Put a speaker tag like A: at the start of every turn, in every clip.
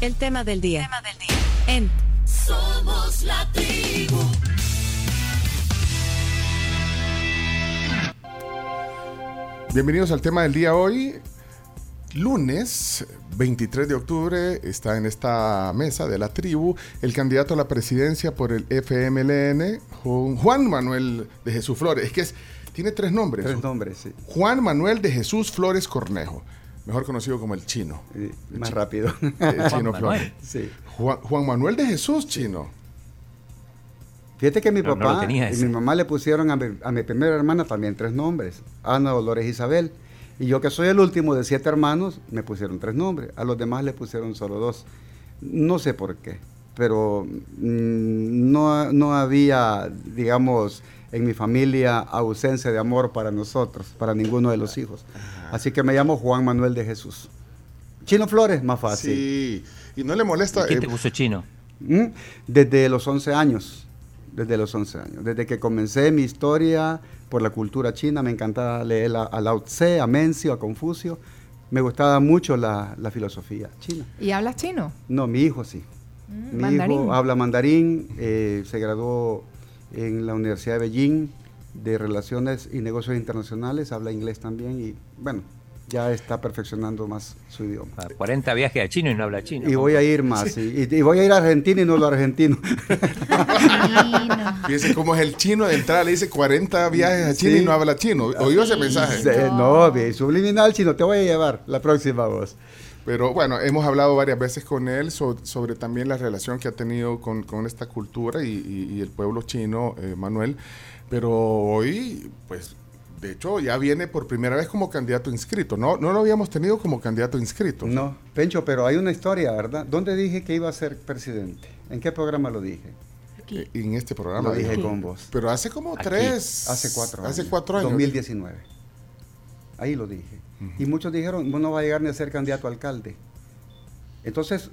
A: El tema del día. tema del día. En Somos la tribu.
B: Bienvenidos al tema del día hoy. Lunes 23 de octubre está en esta mesa de la tribu el candidato a la presidencia por el FMLN, Juan Manuel de Jesús Flores. Es que es, tiene tres nombres.
C: Tres nombres, sí.
B: Juan Manuel de Jesús Flores Cornejo mejor conocido como el chino.
C: más rápido.
B: El chino Flores. Sí. Juan, Manuel de Jesús, chino.
C: Fíjate que mi papá y mi mamá le pusieron a mi, primera hermana también tres nombres, Ana, Dolores, Isabel. Y yo que soy el último de siete hermanos, me pusieron tres nombres. A los demás le pusieron solo dos. No sé por qué, pero mm, no, no había, digamos, en mi familia ausencia de amor para nosotros, para ninguno de los hijos. Así que me llamo Juan Manuel de Jesús. Chino Flores, más fácil.
B: Sí, y no le molesta.
D: ¿Quién te eh, puso chino?
C: ¿Mm? Desde los 11 años. Desde los 11 años. Desde que comencé mi historia por la cultura china, me encantaba leer a, Lao Tse, a Mencio, a Confucio. Me gustaba mucho la, filosofía china.
E: ¿Y hablas chino?
C: No, mi hijo sí. Mm, mi hijo habla mandarín, eh, se graduó en la Universidad de Beijing de Relaciones y Negocios Internacionales, habla inglés también y bueno, ya está perfeccionando más su idioma.
D: 40 viajes a chino y no habla chino.
C: Y voy a ir más, y, voy a ir a Argentina y no lo argentino.
B: Fíjese cómo es el chino de entrada, le dice 40 viajes a China y no habla chino. ¿Oído ese mensaje?
C: no, subliminal chino, te voy a llevar la próxima voz.
B: Pero bueno, hemos hablado varias veces con él sobre, también la relación que ha tenido con, esta cultura y, el pueblo chino, eh, Manuel. Pero hoy, pues, de hecho, ya viene por primera vez como candidato inscrito. No, no lo habíamos tenido como candidato inscrito.
C: No, Pencho, pero hay una historia, ¿verdad? ¿Dónde dije que iba a ser presidente? ¿En qué programa lo dije?
B: Aquí. Eh, en este programa.
C: Lo dije con vos.
B: Pero hace como tres.
C: Hace cuatro años.
B: Hace cuatro años.
C: 2019. Ahí lo dije. Y muchos dijeron, no va a llegar ni a ser candidato a alcalde. Entonces,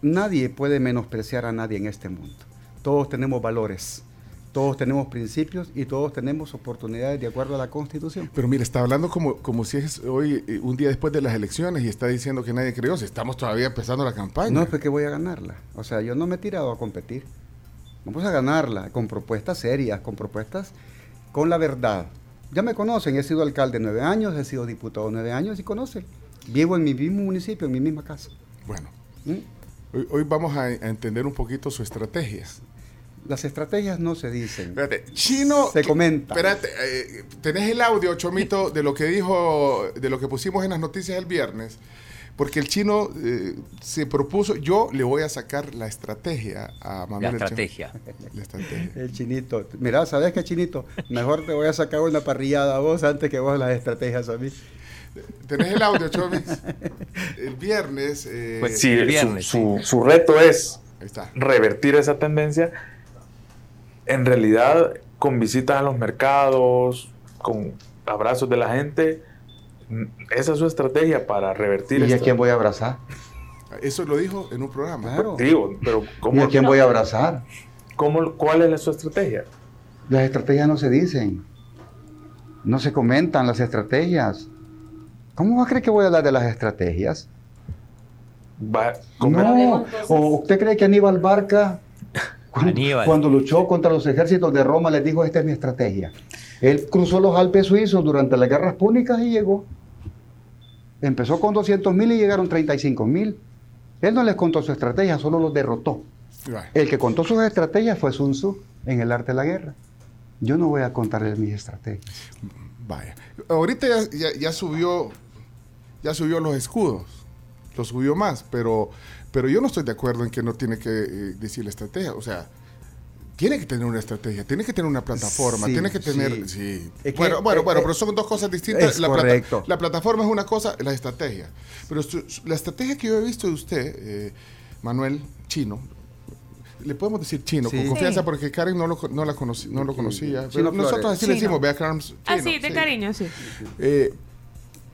C: nadie puede menospreciar a nadie en este mundo. Todos tenemos valores, todos tenemos principios y todos tenemos oportunidades de acuerdo a la Constitución.
B: Pero mire, está hablando como, como si es hoy, eh, un día después de las elecciones, y está diciendo que nadie creyó, si estamos todavía empezando la campaña.
C: No, es que voy a ganarla. O sea, yo no me he tirado a competir. Vamos a ganarla con propuestas serias, con propuestas con la verdad, ya me conocen, he sido alcalde nueve años, he sido diputado nueve años y conocen. Vivo en mi mismo municipio, en mi misma casa.
B: Bueno, ¿Mm? hoy, vamos a, entender un poquito su estrategia.
C: Las estrategias no se dicen.
B: Espérate, chino.
C: Se comenta.
B: Espérate, eh, tenés el audio, Chomito, de lo que dijo, de lo que pusimos en las noticias el viernes. Porque el chino eh, se propuso, yo le voy a sacar la estrategia a
D: Manuel. La estrategia.
C: La estrategia. El chinito. Mira, ¿sabes qué, chinito? Mejor te voy a sacar una parrillada a vos antes que vos las estrategias a mí.
B: ¿Tenés el audio, Chomis? El viernes. Eh,
F: pues sí, el viernes, su, su, reto es revertir esa tendencia. En realidad, con visitas a los mercados, con abrazos de la gente esa es su estrategia para revertir
C: ¿Y a quién voy a abrazar?
B: Eso lo dijo en un programa.
C: Claro. Digo, pero ¿cómo, ¿Y a quién voy a abrazar?
F: ¿Cómo, ¿Cuál es su estrategia?
C: Las estrategias no se dicen. No se comentan las estrategias. ¿Cómo va a creer que voy a hablar de las estrategias? no. ¿O usted cree que Aníbal Barca, cuando, luchó contra los ejércitos de Roma, les dijo, esta es mi estrategia? Él cruzó los Alpes suizos durante las guerras púnicas y llegó. Empezó con 200 mil y llegaron 35 mil. Él no les contó su estrategia, solo los derrotó. El que contó sus estrategias fue Sun Tzu en el arte de la guerra. Yo no voy a contarles mis estrategias.
B: Vaya. Ahorita ya, subió ya subió los escudos. Lo subió más, pero, pero yo no estoy de acuerdo en que no tiene que eh, decir la estrategia. O sea, tiene que tener una estrategia, tiene que tener una plataforma, tiene que tener... Sí. bueno, bueno, bueno, pero son dos cosas distintas. la, la, plataforma es una cosa, la estrategia. Pero la estrategia que yo he visto de usted, eh, Manuel Chino, le podemos decir chino, con confianza, porque Karen no lo, no la no lo conocía. Pero nosotros así le decimos, vea Karen.
E: Ah, sí, de cariño, sí.
B: Eh,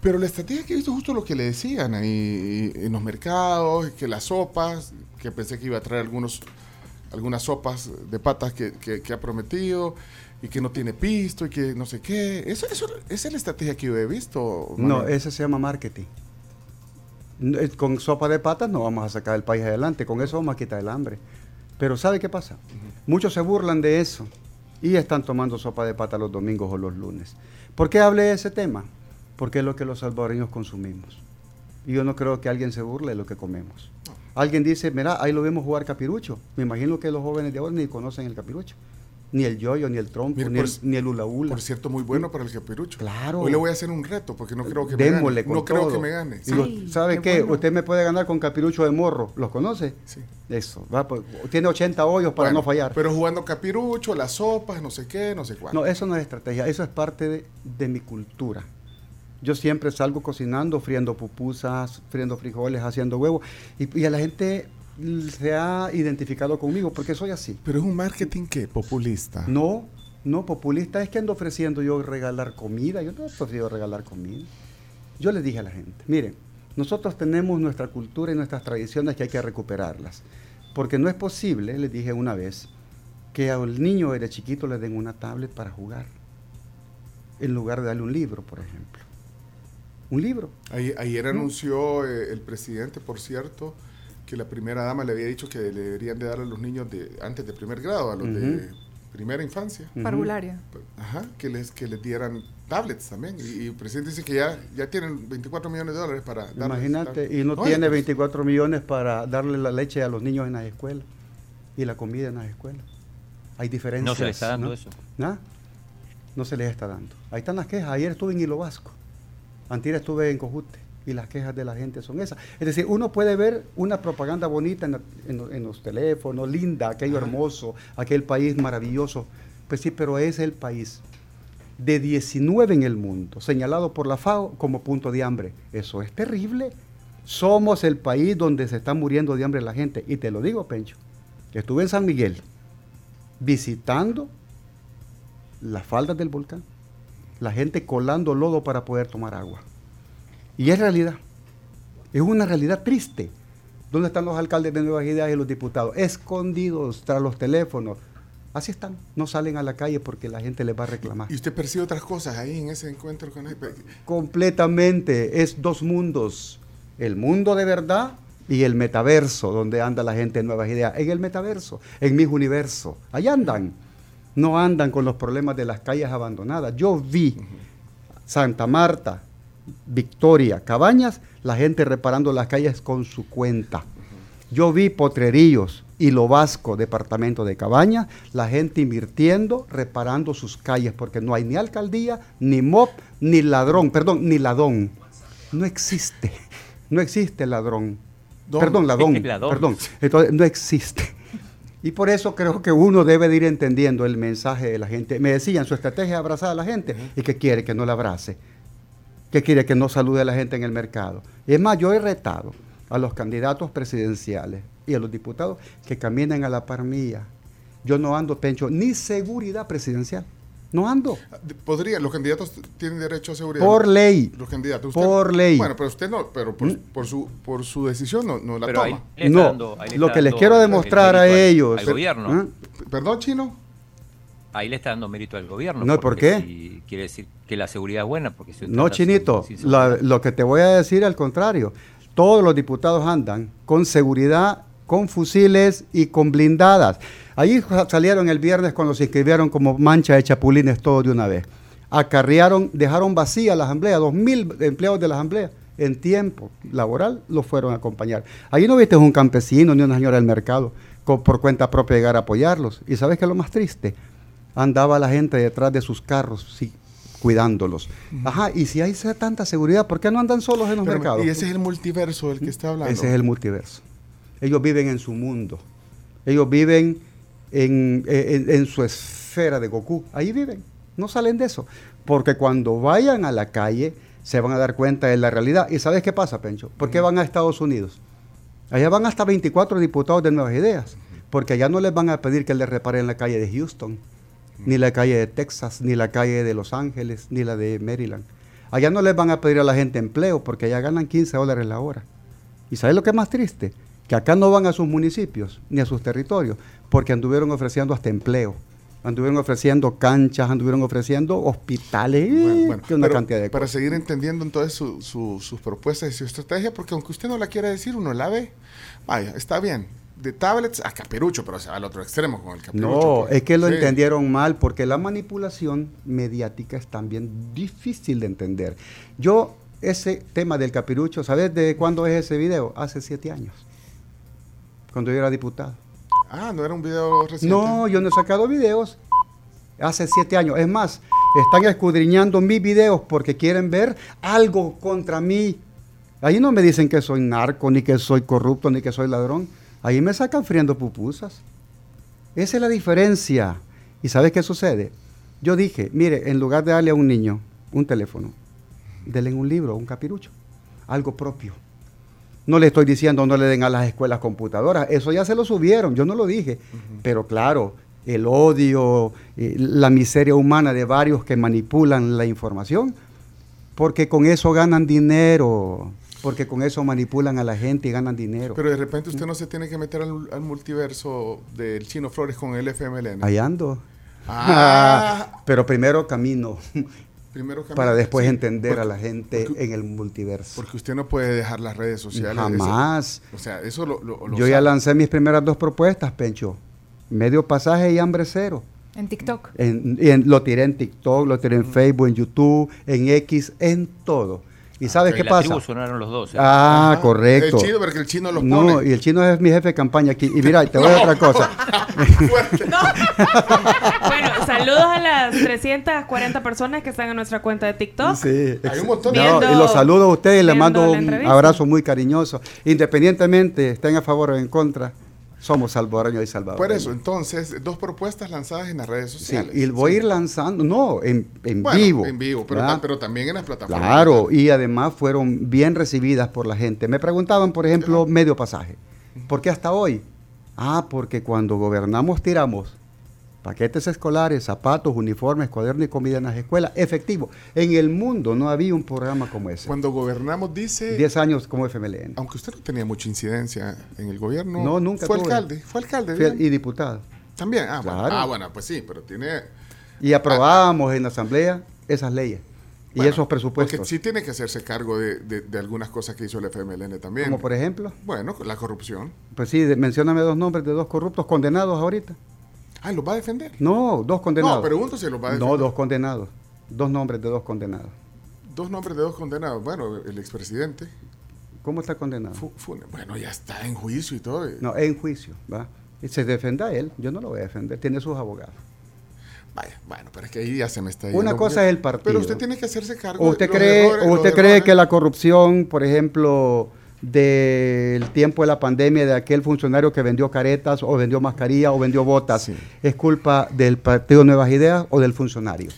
B: pero la estrategia que he visto justo lo que le decían ahí en los mercados, que las sopas, que pensé que iba a traer algunos algunas sopas de patas que, ha prometido y que no tiene pisto y que no sé qué. Eso, eso, ¿Esa es la estrategia que yo he visto?
C: No, esa se llama marketing. Eh, con sopa de patas no vamos a sacar el país adelante, con eso vamos a quitar el hambre. Pero ¿sabe qué pasa? Muchos se burlan de eso y están tomando sopa de pata los domingos o los lunes. ¿Por qué hablé de ese tema? Porque es lo que los salvadoreños consumimos. Y yo no creo que alguien se burle de lo que comemos. Alguien dice, mira, ahí lo vemos jugar capirucho. Me imagino que los jóvenes de ahora ni conocen el capirucho ni el yoyo, ni el trompo, ni, el, ni, el, hula hula.
B: Por cierto, muy bueno para el capirucho.
C: Claro.
B: Hoy le voy a hacer un reto porque no creo que me gane. No creo que me gane.
C: ¿Sabe qué? Usted me puede ganar con capirucho de morro. ¿Los conoce?
B: Sí.
C: Eso. Pues, tiene 80 hoyos para no fallar.
B: Pero jugando capirucho, las sopas, no sé qué, no sé cuánto.
C: No, eso no es estrategia. Eso es parte de, mi cultura. Yo siempre salgo cocinando, friendo pupusas, friendo frijoles, haciendo huevos. y a la gente se ha identificado conmigo porque soy así.
B: Pero es un marketing que populista.
C: No, no, populista es que ando ofreciendo yo regalar comida. Yo no he ofrecido regalar comida. Yo le dije a la gente, miren, nosotros tenemos nuestra cultura y nuestras tradiciones que hay que recuperarlas. Porque no es posible, les dije una vez, que al niño de chiquito le den una tablet para jugar, en lugar de darle un libro, por ejemplo. Un libro.
B: Ayer, anunció eh, el presidente, por cierto, que la primera dama le había dicho que le deberían de dar a los niños de antes de primer grado, a los de primera infancia.
E: Parvularia.
B: Ajá, que les, que les dieran tablets también. Y, el presidente dice que ya, ya tienen 24 millones de dólares para
C: darles Imagínate, y no, tiene 24 millones para darle la leche a los niños en las escuelas y la comida en las escuelas. Hay diferencias.
D: No se les está dando eso.
C: ¿No? no se les está dando. Ahí están las quejas. Ayer estuve en Hilo Vasco. Antier estuve en Cojute y las quejas de la gente son esas. Es decir, uno puede ver una propaganda bonita en, los teléfonos, linda, aquello hermoso, aquel país maravilloso. Pues sí, pero es el país de 19 en el mundo, señalado por la FAO como punto de hambre. Eso es terrible. Somos el país donde se está muriendo de hambre la gente. Y te lo digo, Pencho, estuve en San Miguel visitando las faldas del volcán, la gente colando lodo para poder tomar agua. Y es realidad. Es una realidad triste. ¿Dónde están los alcaldes de Nuevas Ideas y los diputados? Escondidos tras los teléfonos. Así están. No salen a la calle porque la gente les va a reclamar.
B: ¿Y usted percibe otras cosas ahí en ese encuentro con él?
C: Completamente. Es dos mundos. El mundo de verdad y el metaverso, donde anda la gente de Nuevas Ideas. En el metaverso, en mis universo. Ahí andan. No andan con los problemas de las calles abandonadas. Yo vi Santa Marta, Victoria, Cabañas, la gente reparando las calles con su cuenta. Yo vi Potrerillos y Lo Vasco, departamento de Cabañas, la gente invirtiendo, reparando sus calles, porque no hay ni alcaldía, ni MOP, ni ladrón, perdón, ni ladón. No existe, no existe ladrón. Perdón, ladón, perdón. Entonces, no existe. Y por eso creo que uno debe de ir entendiendo el mensaje de la gente. Me decían, su estrategia es abrazar a la gente y que quiere que no la abrace. ¿Qué quiere que no salude a la gente en el mercado. Y es más, yo he retado a los candidatos presidenciales y a los diputados que caminen a la par mía. Yo no ando, Pencho, ni seguridad presidencial. No ando.
B: Podría, los candidatos tienen derecho a seguridad.
C: Por ley.
B: Los candidatos.
C: por ley.
B: Bueno, pero usted no, pero por, ¿Mm? su, por su decisión no, la toma.
C: no, lo que les quiero demostrar a ellos.
D: gobierno.
C: ¿eh?
B: Perdón, chino
D: ahí le está dando mérito al gobierno.
C: No, ¿por qué?
D: quiere decir que la seguridad es buena. Porque
C: no, Chinito, lo que te voy a decir al contrario. Todos los diputados andan con seguridad, con fusiles y con blindadas. Ahí salieron el viernes cuando se inscribieron como mancha de chapulines todo de una vez. Acarrearon, dejaron vacía la asamblea, dos mil empleados de la asamblea en tiempo laboral los fueron a acompañar. Ahí no viste un campesino ni una señora del mercado por cuenta propia llegar a apoyarlos. ¿Y sabes qué es lo más triste? andaba la gente detrás de sus carros, sí, cuidándolos. Ajá, y si hay tanta seguridad, ¿por qué no andan solos en los mercados?
B: Y ese es el multiverso del que está hablando.
C: Ese es el multiverso. Ellos viven en su mundo. Ellos viven en, su esfera de Goku. Ahí viven. No salen de eso. Porque cuando vayan a la calle, se van a dar cuenta de la realidad. ¿Y sabes qué pasa, Pencho? ¿Por qué van a Estados Unidos? Allá van hasta 24 diputados de Nuevas Ideas. Porque allá no les van a pedir que les reparen la calle de Houston ni la calle de Texas, ni la calle de Los Ángeles, ni la de Maryland. Allá no les van a pedir a la gente empleo porque allá ganan 15 dólares la hora. ¿Y sabes lo que es más triste? Que acá no van a sus municipios ni a sus territorios porque anduvieron ofreciendo hasta empleo anduvieron ofreciendo canchas, anduvieron ofreciendo hospitales, bueno, una cantidad de
B: Para seguir entendiendo entonces sus propuestas y su estrategia, porque aunque usted no la quiera decir, uno la ve, vaya, está bien. De tablets a caperucho, pero se va al otro extremo con el caperucho.
C: No, pues. es que lo entendieron mal, porque la manipulación mediática es también difícil de entender. Yo, ese tema del caperucho, ¿sabes de cuándo es ese video? Hace siete años, cuando yo era diputado.
B: Ah, no era un video reciente.
C: No, yo no he sacado videos hace siete años. Es más, están escudriñando mis videos porque quieren ver algo contra mí. Ahí no me dicen que soy narco, ni que soy corrupto, ni que soy ladrón. Ahí me sacan friendo pupusas. Esa es la diferencia. ¿Y sabes qué sucede? Yo dije, mire, en lugar de darle a un niño un teléfono, denle un libro, un capirucho, algo propio. No le estoy diciendo no le den a las escuelas computadoras, eso ya se lo subieron, yo no lo dije. Pero claro, el odio, eh, la miseria humana de varios que manipulan la información, porque con eso ganan dinero, porque con eso manipulan a la gente y ganan dinero.
B: Pero de repente usted no se tiene que meter al, multiverso del Chino Flores con el FMLN.
C: Ahí ando. Ah. pero primero camino para después entender a la gente en el multiverso.
B: Porque usted no puede dejar las redes sociales.
C: Jamás.
B: o sea, eso lo,
C: Yo ya lancé mis primeras dos propuestas, Pencho. Medio pasaje y hambre cero.
E: En TikTok.
C: En, lo tiré en TikTok, lo tiré en Facebook, en YouTube, en X, en todo. ¿Y sabes qué pasa?
D: sonaron los dos.
C: ¿eh? Ah, correcto.
B: El chino, porque el chino los
C: no, pone. y el chino es mi jefe de campaña aquí. Y mira, te voy a otra cosa.
E: bueno, saludos a las 340 personas que están en nuestra cuenta de TikTok.
C: Sí, hay un montón de... y los saludo a ustedes les mando un abrazo muy cariñoso. Independientemente, estén a favor o en contra somos salvadoreños y salvadores.
B: Por eso, entonces, dos propuestas lanzadas en las redes sociales.
C: Sí, y voy a ir lanzando, no, en, en vivo.
B: En vivo, pero, pero, también en las plataformas.
C: Claro, y además fueron bien recibidas por la gente. Me preguntaban, por ejemplo, medio pasaje. ¿Por qué hasta hoy? Ah, porque cuando gobernamos tiramos paquetes escolares, zapatos, uniformes, cuadernos y comida en las escuelas, efectivo. En el mundo no había un programa como ese.
B: Cuando gobernamos, dice...
C: Diez años como FMLN.
B: Aunque usted no tenía mucha incidencia en el gobierno.
C: No, nunca
B: Fue alcalde, fue alcalde.
C: y diputado.
B: También, ah, bueno, ah, bueno, pues sí, pero tiene...
C: Y aprobábamos en la asamblea esas leyes. y esos presupuestos.
B: Porque sí tiene que hacerse cargo de, algunas cosas que hizo el FMLN también.
C: Como por ejemplo.
B: Bueno, la corrupción.
C: Pues sí, mencióname dos nombres de dos corruptos condenados ahorita.
B: Ah, ¿los va a defender?
C: No, dos condenados. No,
B: pregunto si los va a defender.
C: No, dos condenados. Dos nombres de dos condenados.
B: Dos nombres de dos condenados. Bueno, el expresidente.
C: ¿Cómo está condenado?
B: bueno, ya está en juicio y todo.
C: No, en juicio, ¿va? Y se defenda él, yo no lo voy a defender, tiene sus abogados.
B: Vaya, bueno, pero es que ahí ya se me está
C: Una cosa es el partido.
B: Pero usted tiene que hacerse cargo
C: ¿Usted cree, ¿Usted cree que la corrupción, por ejemplo, del tiempo de la pandemia de aquel funcionario que vendió caretas o vendió mascarilla o vendió botas es culpa del Partido Nuevas Ideas o del funcionario?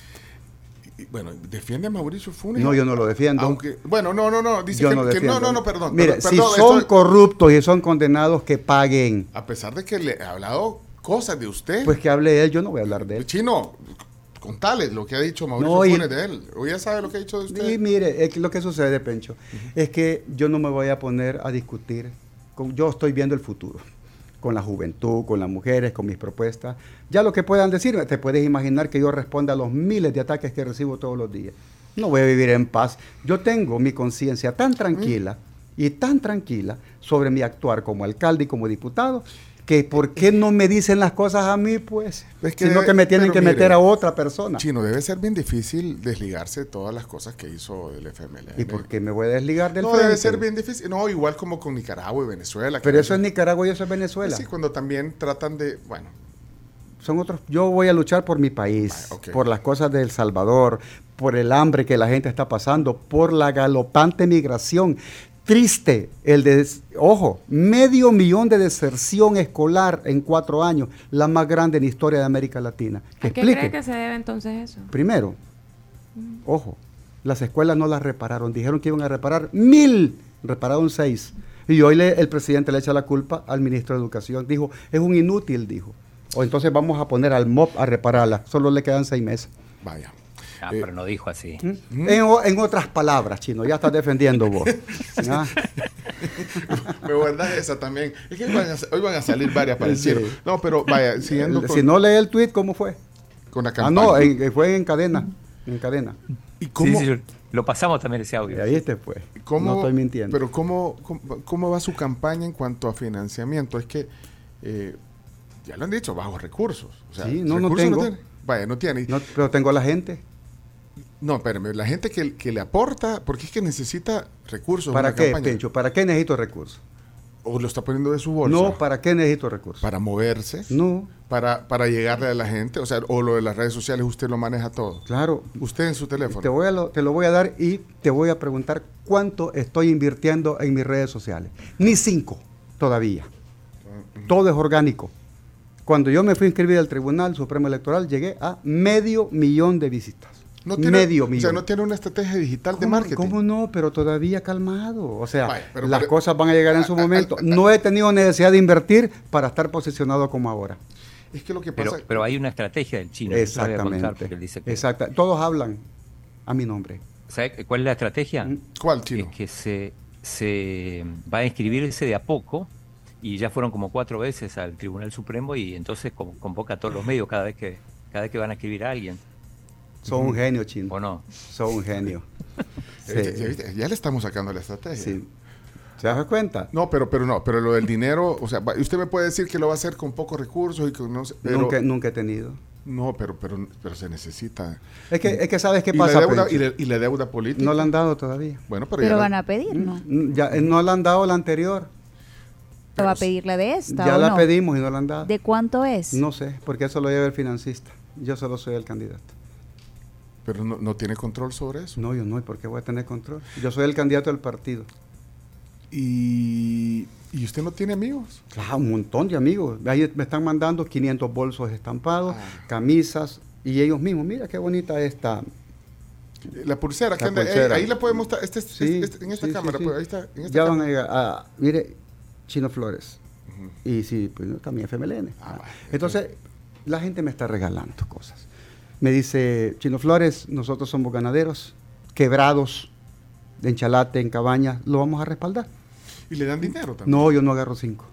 B: Bueno, defiende a Mauricio Funes.
C: No, yo no lo defiendo.
B: Aunque, bueno, no, no, no, dice que, no, no, no, perdón.
C: Mire, si son corruptos y son condenados, que paguen.
B: A pesar de que le he hablado cosas de usted.
C: Pues que hable él, yo no voy a hablar de él.
B: Chino, contales lo que ha dicho Mauricio Funes de él. O ya sabe lo que ha dicho de usted.
C: Y mire, lo que sucede, Pencho, es que yo no me voy a poner a discutir. Con, yo estoy viendo el futuro con la juventud, con las mujeres, con mis propuestas. Ya lo que puedan decir, te puedes imaginar que yo responda a los miles de ataques que recibo todos los días. No voy a vivir en paz. Yo tengo mi conciencia tan tranquila y tan tranquila sobre mi actuar como alcalde y como diputado que por qué no me dicen las cosas a mí, pues, es que sino que me tienen que meter a otra persona.
B: Chino, debe ser bien difícil desligarse de todas las cosas que hizo el FMLN.
C: ¿Y por qué me voy a desligar del
B: No, debe ser bien difícil. No, igual como con Nicaragua y Venezuela.
C: Pero eso es Nicaragua y eso es Venezuela.
B: Sí, cuando también tratan de, bueno.
C: Son otros, yo voy a luchar por mi país, ah, por las cosas de El Salvador, por el hambre que la gente está pasando, por la galopante migración triste el de, ojo, medio millón de deserción escolar en cuatro años, la más grande en la historia de América Latina.
E: ¿A qué cree que se debe entonces eso?
C: Primero, ojo, las escuelas no las repararon, dijeron que iban a reparar mil, repararon seis. Y hoy le, el presidente le echa la culpa al ministro de Educación, dijo, es un inútil, dijo. O entonces vamos a poner al MOP a repararla, solo le quedan seis meses.
B: Vaya.
D: Ah, eh, pero no dijo así.
C: ¿Mm? En, otras palabras, Chino, ya estás defendiendo vos.
B: Me guardas esa también. Es que hoy van a, salir varias para el cielo. No, pero vaya, siguiendo.
C: Si no lee el tweet, ¿cómo fue? Con la campaña. Ah, no, fue en cadena. En cadena.
D: ¿Y cómo? lo pasamos también ese audio.
C: ahí este fue.
B: ¿Cómo, no estoy mintiendo. Pero ¿cómo, cómo, va su campaña en cuanto a financiamiento? Es que, eh, ya lo han dicho, bajos recursos.
C: sí, no, no tengo.
B: No Vaya, no tiene.
C: pero tengo la gente.
B: No, espérame, la gente que, que, le aporta, porque es que necesita recursos.
C: ¿Para qué, Pencho? ¿Para qué necesito recursos?
B: ¿O lo está poniendo de su bolsa?
C: No, ¿para qué necesito recursos?
B: ¿Para moverse?
C: No.
B: Para, para llegarle a la gente? O sea, o lo de las redes sociales, usted lo maneja todo.
C: Claro.
B: Usted en su teléfono.
C: Te, voy a lo, te lo voy a dar y te voy a preguntar cuánto estoy invirtiendo en mis redes sociales. Ni cinco todavía. Todo es orgánico. Cuando yo me fui a inscribir al Tribunal Supremo Electoral, llegué a medio millón de visitas.
B: No tiene, medio millón. O sea, no tiene una estrategia digital de marketing.
C: ¿Cómo no? Pero todavía calmado. O sea, las cosas van a llegar en su momento. no he tenido necesidad de invertir para estar posicionado como ahora.
D: Es que lo que pasa... Pero, hay una estrategia del chino.
C: Exactamente. Exacto. Todos hablan a mi nombre.
D: ¿Sabe cuál es la estrategia? Mm.
B: ¿Cuál, chino?
D: Es que se, se va a inscribirse de a poco y ya fueron como cuatro veces al Tribunal Supremo y entonces convoca a todos los medios cada vez que, cada vez que van a escribir a alguien.
C: Son un genio, chino.
D: ¿O no?
C: Son un genio.
B: ya, le estamos sacando la estrategia. Sí.
C: ¿Se das cuenta?
B: No, pero, pero no, pero lo del dinero, o sea, usted me puede decir que lo va a hacer con pocos recursos y que no
C: pero, nunca, nunca he tenido.
B: No, pero, pero, pero se necesita.
C: Es que, es que sabes qué pasa.
B: y, la deuda política.
C: No la han dado todavía.
G: Bueno, pero, pero van a pedir, ¿no?
C: Mm, ya, no la han dado la anterior.
G: ¿Va a pedir la de esta?
C: Ya la pedimos y no la han dado.
G: ¿De cuánto es?
C: No sé, porque eso lo lleva el financista. Yo solo soy el candidato.
B: Pero no, tiene control sobre eso.
C: No, yo no. ¿Y por qué voy a tener control? Yo soy el candidato del partido.
B: ¿Y, usted no tiene amigos?
C: Claro, un montón de amigos. Ahí me están mandando 500 bolsos estampados, ah. camisas, y ellos mismos, mira qué bonita esta.
B: La pulsera, que eh, ahí la podemos estar, este, este, este, en esta cámara, pues, ahí está. En esta
C: ya van a llegar, a, mire, Chino Flores. Y sí, pues también FMLN. Ah, Entonces, la gente me está regalando cosas. Me dice, Chino Flores, nosotros somos ganaderos, quebrados, de enchalate, en cabaña, lo vamos a respaldar.
B: ¿Y le dan dinero también?
C: No, yo no agarro cinco.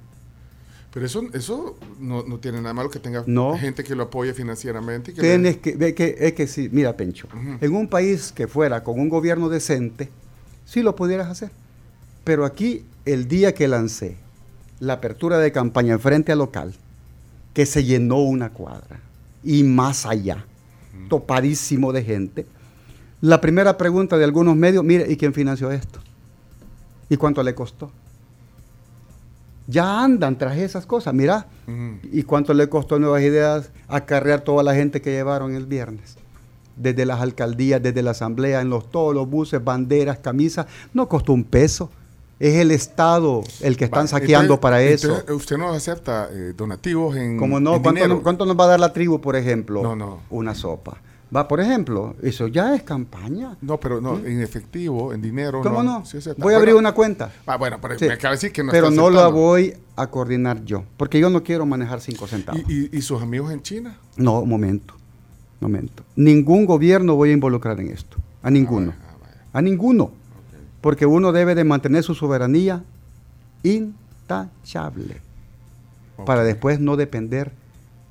B: Pero eso, eso no, tiene nada malo que tenga gente que lo apoye financieramente.
C: que Tienes que, es que sí, mira, Pencho, en un país que fuera con un gobierno decente, sí lo pudieras hacer. Pero aquí, el día que lancé la apertura de campaña en frente al local, que se llenó una cuadra y más allá, topadísimo de gente. La primera pregunta de algunos medios, mire, ¿y quién financió esto? ¿Y cuánto le costó? Ya andan tras esas cosas, mira. ¿Y cuánto le costó Nuevas Ideas acarrear toda la gente que llevaron el viernes? Desde las alcaldías, desde la asamblea, en los, todos los buses, banderas, camisas, no costó un peso. Es el Estado el que están saqueando para eso.
B: ¿Usted no acepta eh, donativos en
C: ¿Cómo no? ¿Cuánto, nos va a dar la tribu, por ejemplo?
B: No, no.
C: Una sopa. Va, por ejemplo, eso ya es campaña.
B: No, pero no, ¿Mm? en efectivo, en dinero.
C: ¿Cómo no? voy a abrir una cuenta.
B: Ah, bueno, pero me acaba de decir que no
C: Pero no la voy a coordinar yo, porque yo no quiero manejar cinco centavos.
B: ¿Y, sus amigos en China?
C: No, momento, momento. Ningún gobierno voy a involucrar en esto. A ninguno. Ah, a ninguno porque uno debe de mantener su soberanía intachable para después no depender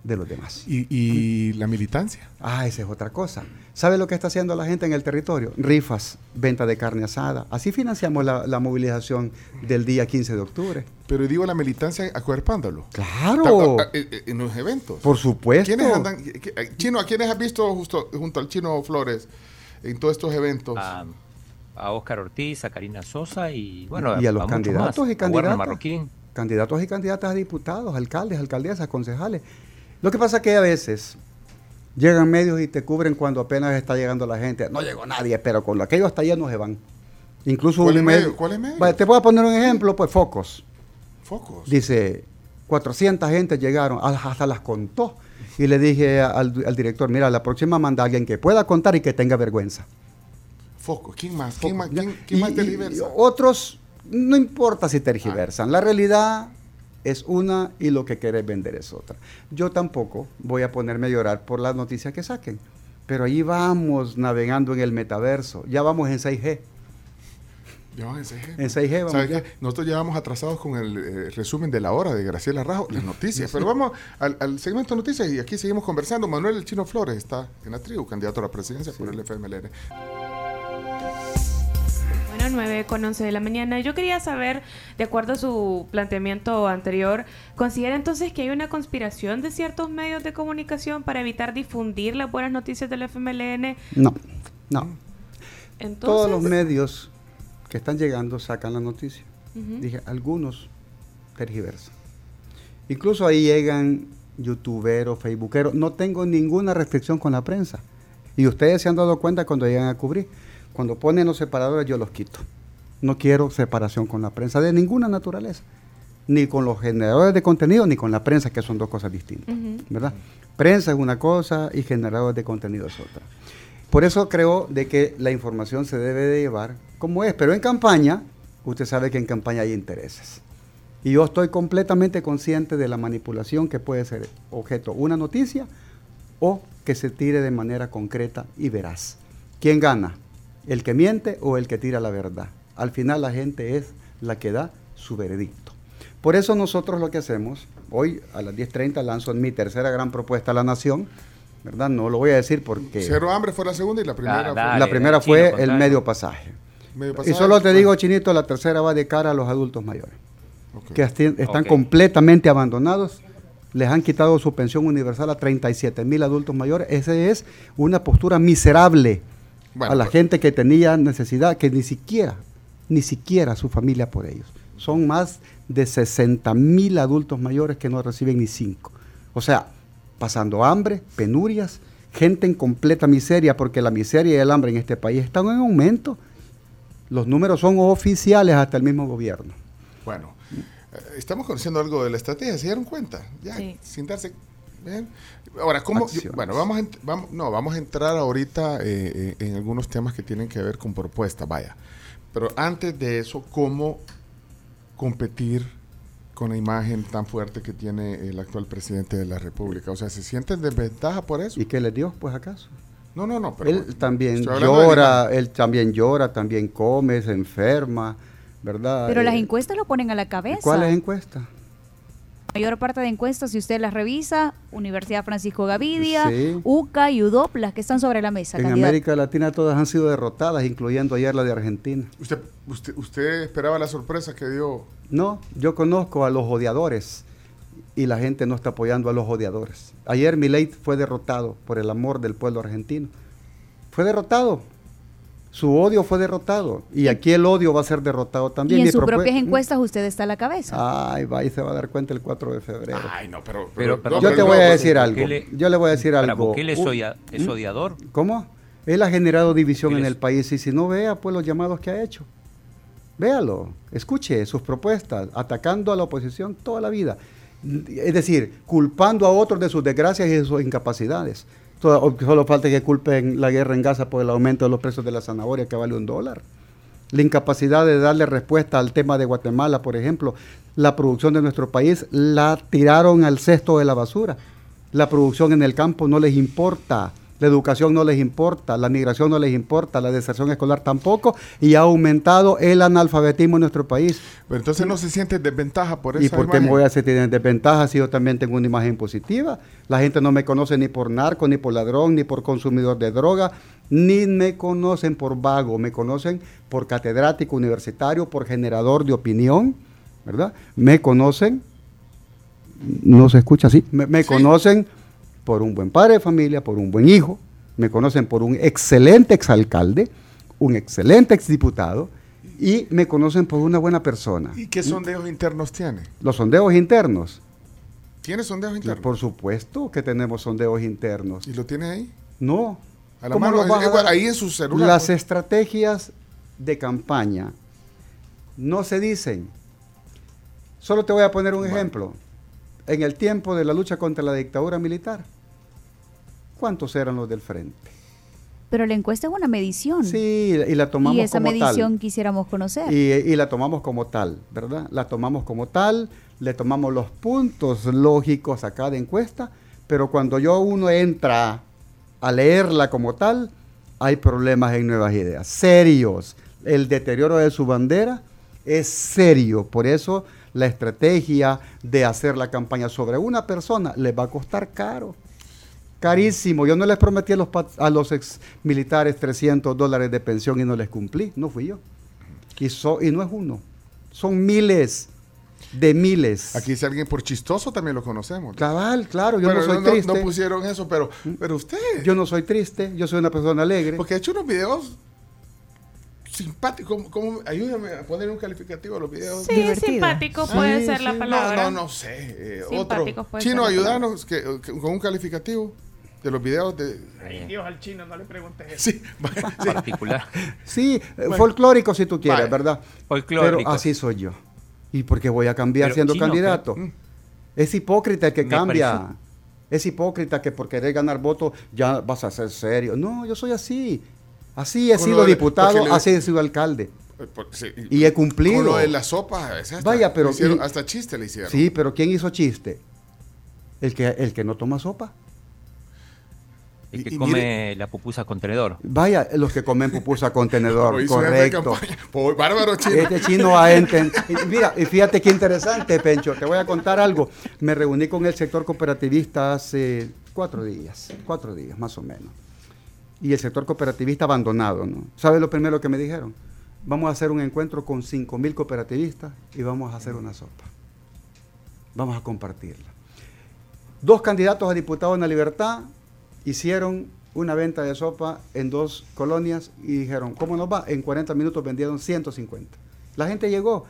C: de los demás.
B: ¿Y, la militancia?
C: Ah, esa es otra cosa. ¿Sabe lo que está haciendo la gente en el territorio? Rifas, venta de carne asada. Así financiamos la, movilización del día 15 de octubre.
B: Pero digo la militancia acuerpándolo.
C: Claro.
B: Eh, eh, en los eventos.
C: Por supuesto.
B: ¿Quiénes andan? Chino, ¿a quiénes has visto justo junto al Chino Flores en todos estos eventos? Ah,
D: a Óscar Ortiz, a Karina Sosa y bueno,
C: y a, los candidatos y candidatas. Candidatos y candidatas a diputados, alcaldes, alcaldesas, concejales. Lo que pasa es que a veces llegan medios y te cubren cuando apenas está llegando la gente. No llegó nadie, pero con aquello hasta allá no se van. Incluso
B: ¿Cuál, es medio, ¿Cuál es medio?
C: Te voy a poner un ejemplo, pues Focos.
B: Focos.
C: Dice, 400 gente llegaron, hasta las contó. Y le dije al, director, mira, la próxima manda a alguien que pueda contar y que tenga vergüenza.
B: ¿Quién más? ¿Quién más, quién, tergiversa?
C: otros, no importa si tergiversan. La realidad es una y lo que quieres vender es otra. Yo tampoco voy a ponerme a llorar por las noticias que saquen. Pero ahí vamos navegando en el metaverso. Ya vamos en 6G.
B: en 6G.
C: En 6G
B: vamos Nosotros llevamos atrasados con el eh, resumen de la hora de Graciela Rajo, las noticias. Pero vamos al, segmento de noticias y aquí seguimos conversando. Manuel El Chino Flores está en la tribu, candidato a la presidencia por el FMLN.
E: Bueno, 9 con 11 de la mañana. Yo quería saber, de acuerdo a su planteamiento anterior, ¿considera entonces que hay una conspiración de ciertos medios de comunicación para evitar difundir las buenas noticias del FMLN?
C: No, no. Todos los medios que están llegando sacan la noticia. Dije, algunos tergiversan. Incluso ahí llegan youtuberos, facebookeros. No tengo ninguna restricción con la prensa. Y ustedes se han dado cuenta cuando llegan a cubrir. Cuando ponen los separadores yo los quito. No quiero separación con la prensa de ninguna naturaleza. Ni con los generadores de contenido, ni con la prensa, que son dos cosas distintas. ¿Verdad? Prensa es una cosa y generadores de contenido es otra. Por eso creo de que la información se debe de llevar como es. Pero en campaña, usted sabe que en campaña hay intereses. Y yo estoy completamente consciente de la manipulación que puede ser objeto una noticia o que se tire de manera concreta y veraz. ¿Quién gana? ¿El que miente o el que tira la verdad? Al final la gente es la que da su veredicto. Por eso nosotros lo que hacemos, hoy a las 10.30 lanzo mi tercera gran propuesta a la nación, ¿verdad? No lo voy a decir porque...
B: Cero hambre fue la segunda y la primera
C: fue... La primera fue el medio pasaje. y solo te digo, Chinito, la tercera va de cara a los adultos mayores, que están completamente abandonados. Les han quitado su pensión universal a 37 mil adultos mayores. Esa es una postura miserable a la pues- gente que tenía necesidad, que ni siquiera, ni siquiera su familia por ellos. Son más de 60 mil adultos mayores que no reciben ni cinco. O sea, pasando hambre, penurias, gente en completa miseria, porque la miseria y el hambre en este país están en aumento. Los números son oficiales hasta el mismo gobierno.
B: Bueno, eh, estamos conociendo algo de la estrategia, ¿se dieron cuenta? Ya, sin darse... Ahora, ¿cómo? bueno, vamos a, vamos, no, vamos a entrar ahorita eh, eh, en algunos temas que tienen que ver con propuestas, vaya. Pero antes de eso, ¿cómo competir con la imagen tan fuerte que tiene el actual presidente de la República. O sea, ¿se siente en desventaja por eso?
C: ¿Y qué le dio, pues, acaso?
B: No, no, no.
C: Pero él también llora, él también llora, también come, se enferma, ¿verdad?
G: Pero las eh, encuestas lo ponen a la cabeza.
C: ¿Cuáles encuestas?
G: Mayor parte de encuestas, si usted las revisa, Universidad Francisco Gavidia, UCA y UDOP, las que están sobre la mesa.
C: En América Latina todas han sido derrotadas, incluyendo ayer la de Argentina.
B: ¿Usted, usted, esperaba la sorpresa que dio?
C: No, yo conozco a los odiadores y la gente no está apoyando a los odiadores. Ayer Milei fue derrotado por el amor del pueblo argentino. Fue derrotado su odio fue derrotado y aquí el odio va a ser derrotado también.
G: Y en sus propias encuestas usted está a la cabeza.
C: Ay, va y se va a dar cuenta el 4 de febrero.
B: Ay, no, pero...
C: yo te voy a decir algo. yo le voy a decir algo.
D: ¿Por qué es, es odiador?
C: ¿Cómo? Él ha generado división en el país y si no vea, pues los llamados que ha hecho. Véalo, escuche sus propuestas, atacando a la oposición toda la vida. Es decir, culpando a otros de sus desgracias y de sus incapacidades. Solo falta que culpen la guerra en Gaza por el aumento de los precios de la zanahoria que vale un dólar. La incapacidad de darle respuesta al tema de Guatemala, por ejemplo, la producción de nuestro país la tiraron al cesto de la basura. La producción en el campo no les importa. La educación no les importa, la migración no les importa, la deserción escolar tampoco, y ha aumentado el analfabetismo en nuestro país.
B: Pero entonces no se siente desventaja por eso.
C: ¿Y por qué me voy a sentir desventaja si yo también tengo una imagen positiva? La gente no me conoce ni por narco, ni por ladrón, ni por consumidor de droga, ni me conocen por vago, me conocen por catedrático universitario, por generador de opinión, ¿verdad? Me conocen, no se escucha así, me, conocen por un buen padre de familia, por un buen hijo, me conocen por un excelente exalcalde, un excelente exdiputado y me conocen por una buena persona.
B: ¿Y qué sondeos internos tiene?
C: Los sondeos internos.
B: ¿Tiene sondeos internos?
C: Por supuesto que tenemos sondeos internos.
B: ¿Y lo tiene ahí?
C: No.
B: A la mano, ahí en su celular.
C: Las estrategias de campaña no se dicen. Solo te voy a poner un ejemplo. En el tiempo de la lucha contra la dictadura militar, ¿Cuántos eran los del frente?
G: Pero la encuesta es una medición.
C: Sí, y la tomamos como tal. Y esa
G: medición quisiéramos conocer.
C: Y, la tomamos como tal, ¿verdad? La tomamos como tal, le tomamos los puntos lógicos a cada encuesta, pero cuando yo uno entra a leerla como tal, hay problemas en nuevas ideas, serios. el deterioro de su bandera es serio. Por eso la estrategia de hacer la campaña sobre una persona les va a costar caro. Carísimo. Yo no les prometí a los, a los ex militares 300 dólares de pensión y no les cumplí. No fui yo. Y, y no es uno. Son miles de miles.
B: Aquí si alguien por chistoso también lo conocemos.
C: Cabal, claro, yo no soy triste.
B: No pusieron eso, pero, ¿Mm? pero usted.
C: Yo no soy triste, yo soy una persona alegre.
B: Porque ha hecho unos videos simpáticos. ¿Cómo, ayúdame a poner un calificativo a los videos.
E: Sí, simpático puede ser la palabra.
B: No, no, no sé. Eh, otro. Chino, ayúdanos con un calificativo de los videos de...
H: Ay, Dios al chino, no le preguntes eso.
B: Sí,
D: particular.
C: Sí, folclórico si tú quieres, ¿verdad?
D: Folclórico.
C: Pero así soy yo. ¿Y por qué voy a cambiar siendo candidato? Mm. Es hipócrita el que cambia. Es hipócrita que por querer ganar votos ya vas a ser serio. No, yo soy así. Así he sido diputado, así he sido alcalde. Eh, y he cumplido. Con
B: lo de la sopa,
C: Vaya, pero
B: hasta chiste le hicieron.
C: Sí, pero ¿quién hizo chiste? El que, el que no toma sopa.
D: El que come la pupusa con tenedor.
C: Vaya, los que comen pupusa con tenedor, correcto.
B: bárbaro chino.
C: Este chino ha entendido. Mira, y fíjate qué interesante, Pencho. Te voy a contar algo. Me reuní con el sector cooperativista hace cuatro días, cuatro días más o menos. Y el sector cooperativista abandonado, ¿no? ¿Sabes lo primero que me dijeron? Vamos a hacer un encuentro con cinco mil cooperativistas y vamos a hacer una sopa. Vamos a compartirla. Dos candidatos a diputados en la libertad hicieron una venta de sopa en dos colonias y dijeron, ¿cómo nos va? En 40 minutos vendieron 150. La gente llegó,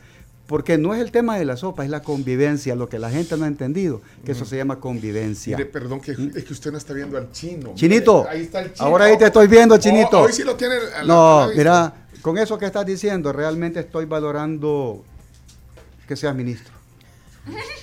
C: porque no es el tema de la sopa, es la convivencia, lo que la gente no ha entendido, que eso se llama convivencia.
B: Mire, perdón, que es que usted no está viendo al chino.
C: Chinito, ahí está el chino. ahora ahí te estoy viendo, oh, Chinito.
B: hoy sí lo tiene.
C: no, mira, con eso que estás diciendo, realmente estoy valorando que seas ministro.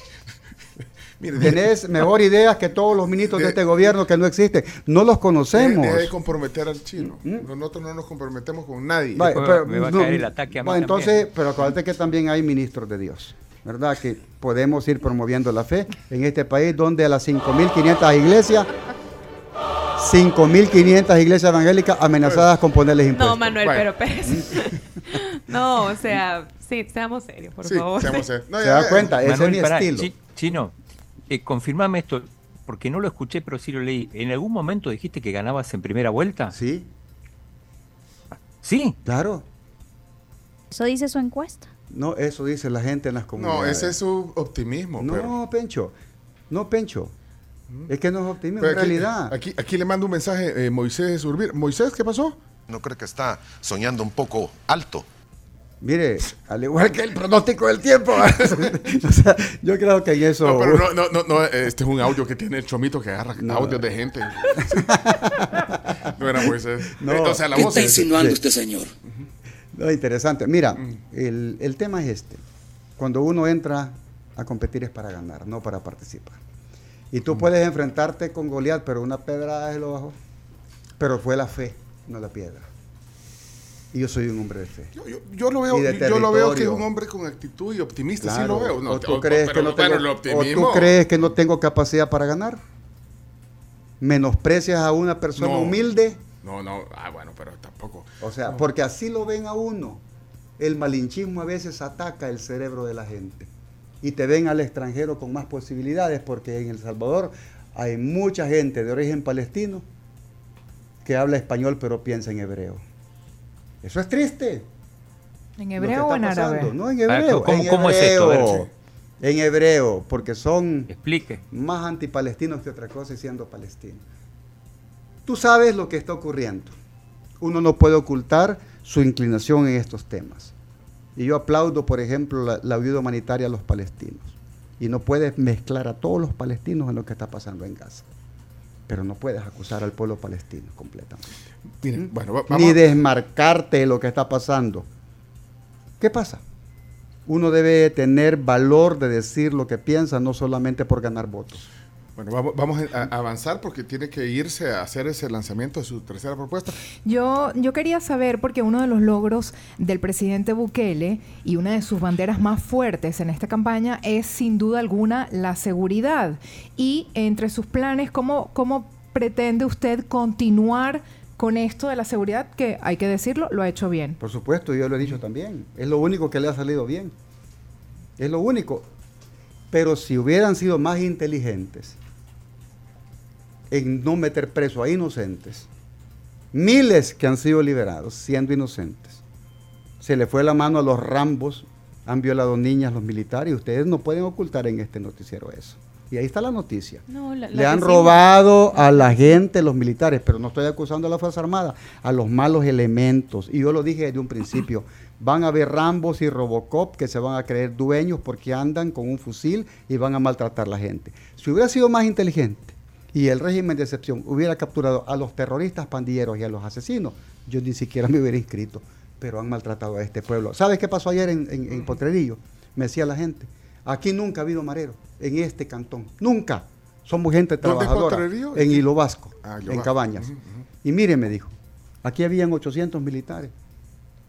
C: Tenés mejor ideas que todos los ministros de, este gobierno que no existen. No los conocemos.
B: Deja de comprometer al chino. ¿Mm? Nosotros no nos comprometemos con nadie.
D: me va a caer el ataque a mí
C: Entonces, pero acuérdate que también hay ministros de Dios. ¿Verdad? Que podemos ir promoviendo la fe en este país donde a las 5.500 iglesias 5.500 iglesias evangélicas amenazadas con ponerles impuestos.
E: No, Manuel, pero Pérez. no, o sea, sí, seamos serios, por favor.
C: Seamos serios. ¿Se da cuenta? Ese es mi estilo.
D: Chino, eh, confirmame esto, porque no lo escuché, pero sí lo leí. ¿En algún momento dijiste que ganabas en primera vuelta?
C: Sí.
D: ¿Sí?
C: Claro.
G: ¿Eso dice su encuesta?
C: No, eso dice la gente en las comunidades.
B: No, ese es su optimismo.
C: No, Pencho. No, Pencho. Mm. Es que no es optimismo, en realidad.
B: Aquí, aquí le mando un mensaje eh, Moisés Urbir. Moisés, ¿qué pasó?
I: No creo que está soñando un poco alto.
C: Mire, al igual que el pronóstico del tiempo. o sea, yo creo que en eso.
B: No, pero no, no, no, este es un audio que tiene el chomito que agarra audios de gente. no era Moisés. No.
J: Entonces, la ¿Qué está insinuando usted, señor?
C: No, interesante. Mira, mm. el, el tema es este. Cuando uno entra a competir es para ganar, no para participar. Y tú mm. puedes enfrentarte con Goliat, pero una pedra es lo bajo. Pero fue la fe, no la piedra. Y yo soy un hombre de fe.
B: Yo, lo, veo, yo lo veo que es un hombre con actitud y optimista, sí lo veo.
C: No, tú, crees, que no tengo, tú crees que no tengo capacidad para ganar? ¿Menosprecias a una persona humilde?
B: No, no, ah, bueno, pero tampoco.
C: O sea, porque así lo ven a uno. El malinchismo a veces ataca el cerebro de la gente. Y te ven al extranjero con más posibilidades, porque en El Salvador hay mucha gente de origen palestino que habla español pero piensa en hebreo. Eso es triste.
G: ¿En hebreo o en árabe?
C: No, en hebreo.
D: ¿Cómo,
C: en
D: ¿cómo
C: hebreo, es esto? En hebreo, porque son
D: Explique.
C: más antipalestinos que otra cosa siendo palestinos. Tú sabes lo que está ocurriendo. Uno no puede ocultar su inclinación en estos temas. Y yo aplaudo, por ejemplo, la, la ayuda humanitaria a los palestinos. Y no puedes mezclar a todos los palestinos en lo que está pasando en Gaza pero no puedes acusar al pueblo palestino completamente. ¿Mm? bueno, Ni desmarcarte de lo que está pasando. ¿Qué pasa? Uno debe tener valor de decir lo que piensa, no solamente por ganar votos.
B: Bueno, vamos, a avanzar porque tiene que irse a hacer ese lanzamiento de su tercera propuesta.
K: Yo, yo quería saber, porque uno de los logros del presidente Bukele y una de sus banderas más fuertes en esta campaña es sin duda alguna la seguridad. Y entre sus planes, ¿cómo, cómo pretende usted continuar con esto de la seguridad que, hay que decirlo, lo ha hecho bien.
C: Por supuesto, yo lo he dicho también. Es lo único que le ha salido bien. Es lo único. Pero si hubieran sido más inteligentes en no meter preso a inocentes, miles que han sido liberados siendo inocentes, se le fue la mano a los rambos, han violado niñas los militares, y ustedes no pueden ocultar en este noticiero eso. Y ahí está la noticia. Le han robado a la gente los militares, pero no estoy acusando a la Fuerza Armada, a los malos elementos. Y yo lo dije desde un principio, van a haber Rambos y Robocop que se van a creer dueños porque andan con un fusil y van a maltratar a la gente. Si hubiera sido más inteligente y el régimen de excepción hubiera capturado a los terroristas pandilleros y a los asesinos, yo ni siquiera me hubiera inscrito, pero han maltratado a este pueblo. ¿Sabes qué pasó ayer en, en Potrerillo? Me decía la gente, aquí nunca ha habido marero en este cantón. Nunca. Somos gente trabajadora. En Hilo Vasco, ah, en Cabañas. Y mire, me dijo, aquí habían 800 militares.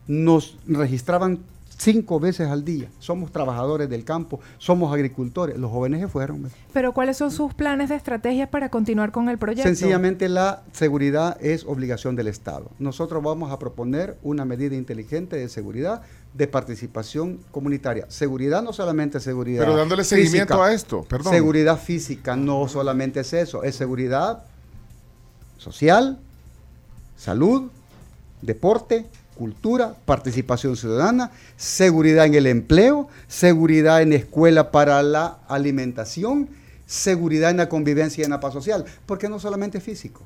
C: Nos registraban cinco veces al día. Somos trabajadores del campo, somos agricultores. Los jóvenes se fueron.
K: Pero ¿cuáles son sus planes de estrategias para continuar con el proyecto?
C: Sencillamente la seguridad es obligación del Estado. Nosotros vamos a proponer una medida inteligente de seguridad de participación comunitaria. Seguridad no solamente seguridad.
B: Pero dándole seguimiento a esto, perdón.
C: Seguridad física no solamente es eso, es seguridad social, salud, deporte, cultura, participación ciudadana, seguridad en el empleo, seguridad en escuela para la alimentación, seguridad en la convivencia y en la paz social, porque no solamente físico.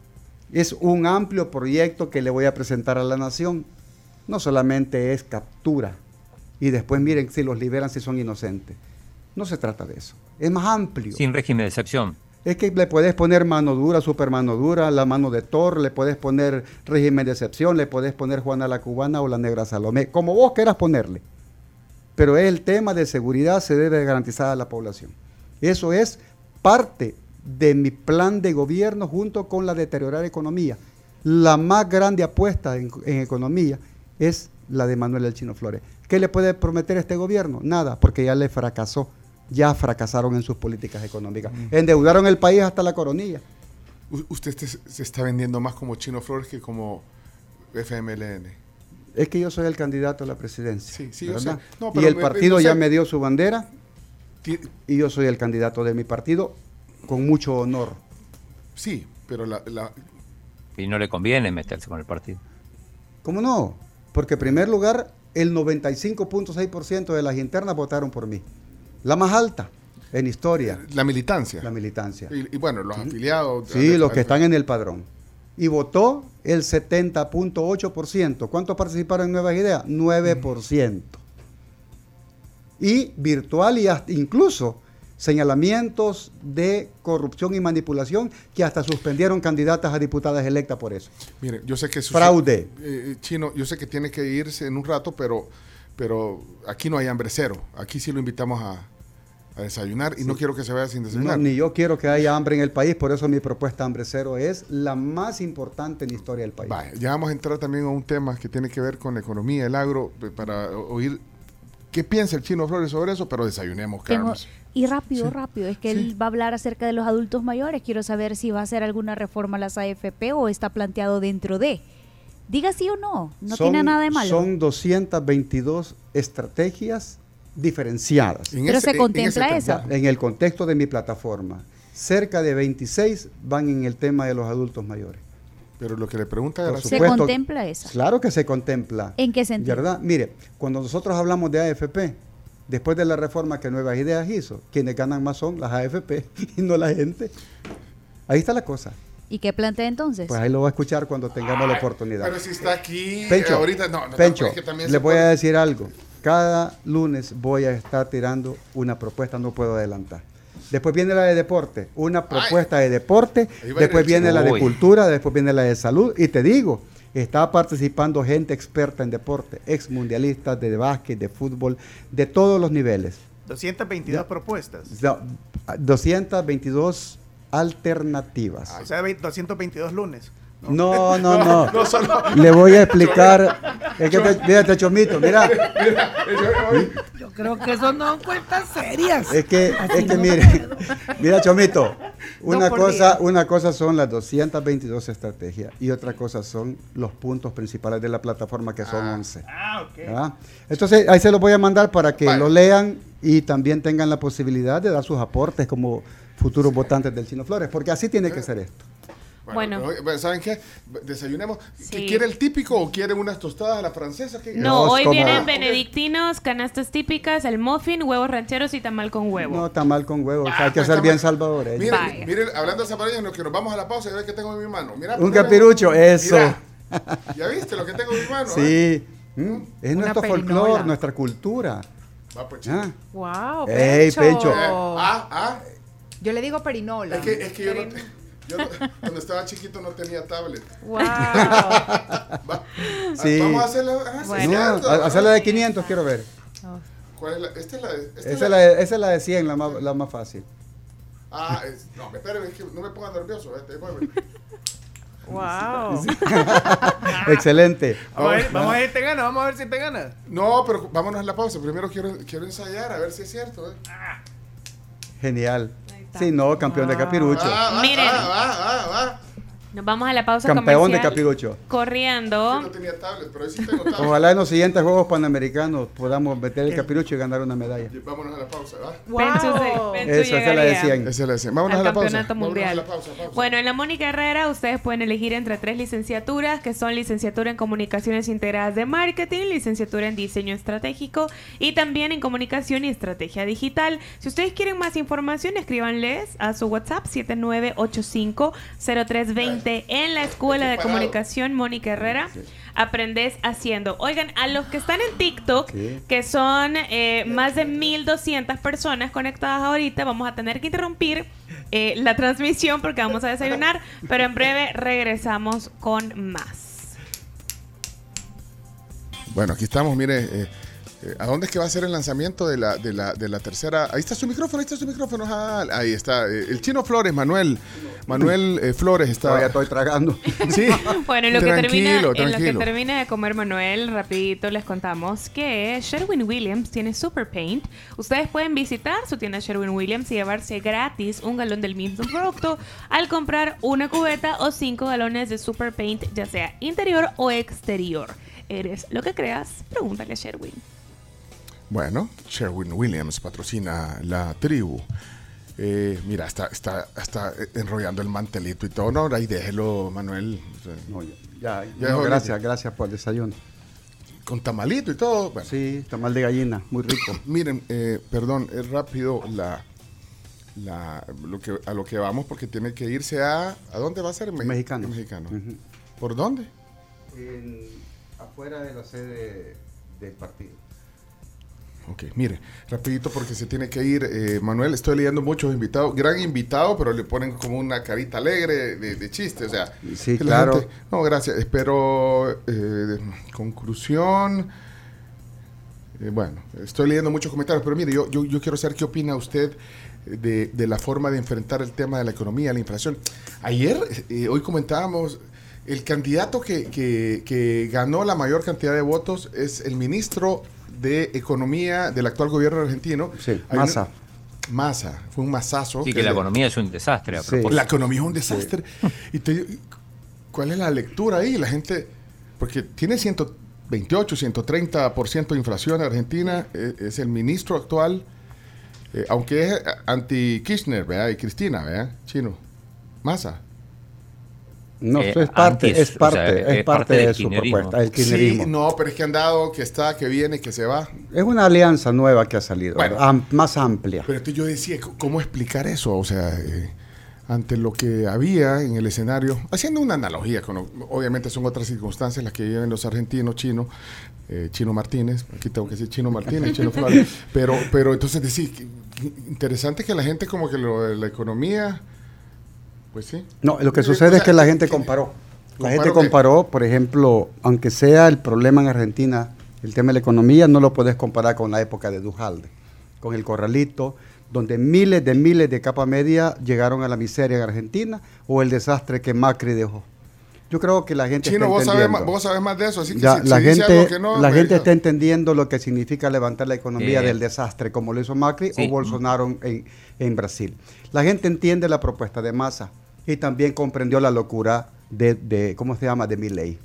C: Es un amplio proyecto que le voy a presentar a la nación. No solamente es captura y después miren si los liberan si son inocentes. No se trata de eso. Es más amplio.
D: Sin régimen de excepción.
C: Es que le puedes poner mano dura, super mano dura, la mano de Thor, le puedes poner régimen de excepción, le puedes poner Juana la Cubana o la Negra Salomé, como vos quieras ponerle. Pero el tema de seguridad se debe garantizar a la población. Eso es parte de mi plan de gobierno junto con la deteriorar economía. La más grande apuesta en, economía es la de Manuel El Chino Flores. ¿Qué le puede prometer este gobierno? Nada, porque ya le fracasó ya fracasaron en sus políticas económicas. Endeudaron el país hasta la coronilla.
B: usted se está vendiendo más como Chino Flores que como FMLN.
C: Es que yo soy el candidato a la presidencia. Sí, sí, ¿verdad? y el partido ya me dio su bandera y yo soy el candidato de mi partido con mucho honor.
B: Sí, pero la,
D: Y no le conviene meterse con el partido.
C: ¿Cómo no? Porque en primer lugar, el 95.6% de las internas votaron por mí. La más alta en historia.
B: La militancia.
C: La militancia.
B: Y, bueno, los afiliados.
C: Sí, los que están en el padrón. Y votó el 70.8%. ¿Cuántos participaron en Nuevas Ideas? 9%. Y virtual y hasta incluso señalamientos de corrupción y manipulación que hasta suspendieron candidatas a diputadas electas por eso.
B: Mire, yo sé que...
C: Fraude.
B: Eh, chino, yo sé que tiene que irse en un rato, pero pero aquí no hay hambre cero. Aquí sí lo invitamos a, desayunar y no quiero que se vaya sin desayunar.
C: ni yo quiero que haya hambre en el país, por eso mi propuesta Hambre Cero es la más importante en la historia del país.
B: ya vamos a entrar también a un tema que tiene que ver con la economía, el agro, para oír qué piensa el chino Flores sobre eso, pero desayunemos, Carlos.
G: Y rápido, rápido, es que él va a hablar acerca de los adultos mayores. Quiero saber si va a hacer alguna reforma a las AFP o está planteado dentro de. Diga sí o no, no tiene nada de malo.
C: Son 222 estrategias diferenciadas.
G: Pero se contempla eso.
C: En el contexto de mi plataforma, cerca de 26 van en el tema de los adultos mayores.
B: Pero lo que le pregunta
G: es... ¿Se contempla eso?
C: Claro que se contempla.
G: ¿En qué sentido?
C: ¿Verdad? Mire, cuando nosotros hablamos de AFP, después de la reforma que Nuevas Ideas hizo, quienes ganan más son las AFP y no la gente. Ahí está la cosa.
G: ¿Y qué plantea entonces?
C: Pues ahí lo va a escuchar cuando tengamos la oportunidad.
B: Pero si está aquí,
C: Pencho, ahorita no. no Pencho, le voy a decir algo. Cada lunes voy a estar tirando una propuesta, no puedo adelantar. Después viene la de deporte, una propuesta de deporte, después viene la de cultura, después viene la de salud. Y te digo, está participando gente experta en deporte, ex mundialistas de básquet, de fútbol, de todos los niveles.
H: 222 propuestas.
C: 222 alternativas.
H: o sea, 222 lunes.
C: No, no, no. Le voy a explicar. Es que te, Chomito, mira.
H: Yo creo que eso no cuentas serias.
C: Es que, es que mire, mira, Chomito. una cosa, una cosa son las 222 estrategias y otra cosa son los puntos principales de la plataforma que son 11. Ah, ok. Entonces ahí se los voy a mandar para que lo lean y también tengan la posibilidad de dar sus aportes como futuros votantes del Chino Flores, porque así tiene que ser esto.
B: Bueno, ¿saben qué? Desayunemos. ¿Quiere el típico o quiere unas tostadas a la francesa?
E: No, hoy vienen benedictinos, canastas típicas, el muffin, huevos rancheros y tamal con huevo.
C: No, tamal con huevo. hay que pues ser bien salvadores.
B: Miren, miren, hablando de salvadoreños, que nos vamos a la pausa y ve que tengo en mi mano. Mira,
C: Un capirucho, eso.
B: ¿Ya viste lo que tengo en mi mano?
C: Sí. Eh? Mm, es nuestro folclore, nuestra cultura.
K: Va, pues, ah. Wow,
C: Ey, Pencho.
K: ah, ah. Yo le digo perinola.
B: Es que, es que yo no... Yo cuando estaba chiquito no tenía tablet.
C: Wow. sí. Vamos a hacerla. Ah, bueno. hacerla de 500, quiero ver.
B: ¿Cuál es la? Esta es la.
C: Esta esa, es la de, esa es la de 100, la más, la más fácil.
B: Ah, es, no, espérame, es que no me ponga nervioso. Este,
K: Wow.
C: Excelente.
H: Vamos a, ver, vamos a ver si te gana, vamos a ver si te gana.
B: No, pero vámonos a la pausa. Primero quiero, quiero ensayar a ver si es cierto. ¿eh?
C: Genial. Sí, no, campeón de capirucho.
E: Miren. Nos vamos a la pausa
C: Campeón de capirucho.
E: Corriendo.
B: no tenía tablet, pero sí tengo tablet.
C: Ojalá en los siguientes Juegos Panamericanos podamos meter el capirucho y ganar una medalla.
B: Vámonos a la pausa, ¿va?
E: Wow.
C: Eso, esa la decían.
B: Esa la decían. Vámonos a la pausa.
E: Mundial. A la pausa, Bueno, en la Mónica Herrera ustedes pueden elegir entre tres licenciaturas, que son licenciatura en Comunicaciones Integradas de Marketing, licenciatura en Diseño Estratégico y también en Comunicación y Estrategia Digital. Si ustedes quieren más información, escríbanles a su WhatsApp 7985 0320 en la Escuela de Comunicación Mónica Herrera. Aprendes haciendo. Oigan, a los que están en TikTok, que son eh, más de 1200 personas conectadas ahorita, vamos a tener que interrumpir eh, la transmisión porque vamos a desayunar, pero en breve regresamos con más.
B: Bueno, aquí estamos, mire. Eh, eh, ¿A dónde es que va a ser el lanzamiento de la, de la, de la tercera? Ahí está su micrófono, ahí está su micrófono. Ah, ahí está. Eh, el chino Flores, Manuel. Manuel eh, Flores está.
C: Ya estoy tragando.
B: sí.
E: bueno, en lo, que termina, en lo que termina de comer Manuel, rapidito les contamos que Sherwin Williams tiene Super Paint. Ustedes pueden visitar su tienda Sherwin Williams y llevarse gratis un galón del mismo producto al comprar una cubeta o cinco galones de Super Paint, ya sea interior o exterior. ¿Eres lo que creas? Pregúntale a Sherwin.
B: Bueno, Sherwin Williams patrocina la tribu. Eh, mira, está, está, está enrollando el mantelito y todo. No, ahí déjelo, Manuel.
C: ya, gracias, gracias por el desayuno.
B: Con tamalito y todo.
C: Sí, tamal de gallina, muy rico.
B: Miren, eh, perdón, es rápido la, la, lo que, a lo que vamos porque tiene que irse a... ¿A dónde va a ser?
C: Mexicano.
B: Mexicano. ¿Por dónde?
C: afuera de la sede del partido.
B: Ok, mire, rapidito porque se tiene que ir. Eh, Manuel, estoy leyendo muchos invitados, gran invitado, pero le ponen como una carita alegre de, chiste, o sea.
C: Sí, claro.
B: no, gracias. Espero, eh, conclusión. Eh, bueno, estoy leyendo muchos comentarios, pero mire, yo, yo, yo quiero saber qué opina usted de, de, la forma de enfrentar el tema de la economía, la inflación. Ayer, hoy comentábamos, el candidato que, que, que ganó la mayor cantidad de votos es el ministro de Economía del actual gobierno argentino.
C: Sí, Massa.
B: Massa, fue un masazo.
D: Sí, que, la economía es un desastre.
B: La economía es un desastre. Y ¿Cuál es la lectura ahí? La gente, porque tiene 128, 130% de inflación en Argentina, e, es, el ministro actual, eh, aunque es anti-Kirchner, ¿verdad? Y Cristina, ¿verdad? Chino. Massa.
C: No, eh, es parte, es parte, es, parte, de su propuesta, el
B: kirchnerismo. Sí, no, pero es que han dado que está, que viene, que se va.
C: Es una alianza nueva que ha salido, más amplia.
B: Pero yo decía, ¿cómo explicar eso? O sea, eh, ante lo que había en el escenario, haciendo una analogía, con, obviamente son otras circunstancias las que viven los argentinos, chinos, eh, Chino Martínez, aquí tengo que decir Chino Martínez, Chino Flores, pero, pero entonces decir, interesante que la gente como que lo de la economía pues sí.
C: No, lo que sucede es que la gente comparó. La gente comparó, por ejemplo, aunque sea el problema en Argentina, el tema de la economía, no lo puedes comparar con la época de Dujalde, con el corralito, donde miles de miles de capa media llegaron a la miseria en Argentina, o el desastre que Macri dejó. Yo creo que la gente
B: Chino,
C: está
B: vos sabes, más, vos sabes más de eso, así que si,
C: la
B: si
C: gente,
B: que no,
C: la gente está entendiendo lo que significa levantar la economía
D: Eh,
C: del desastre, como lo hizo Macri
D: sí.
C: o Bolsonaro en, en Brasil. La gente entiende la propuesta de masa y también comprendió la locura de, de ¿cómo se llama? De Milley.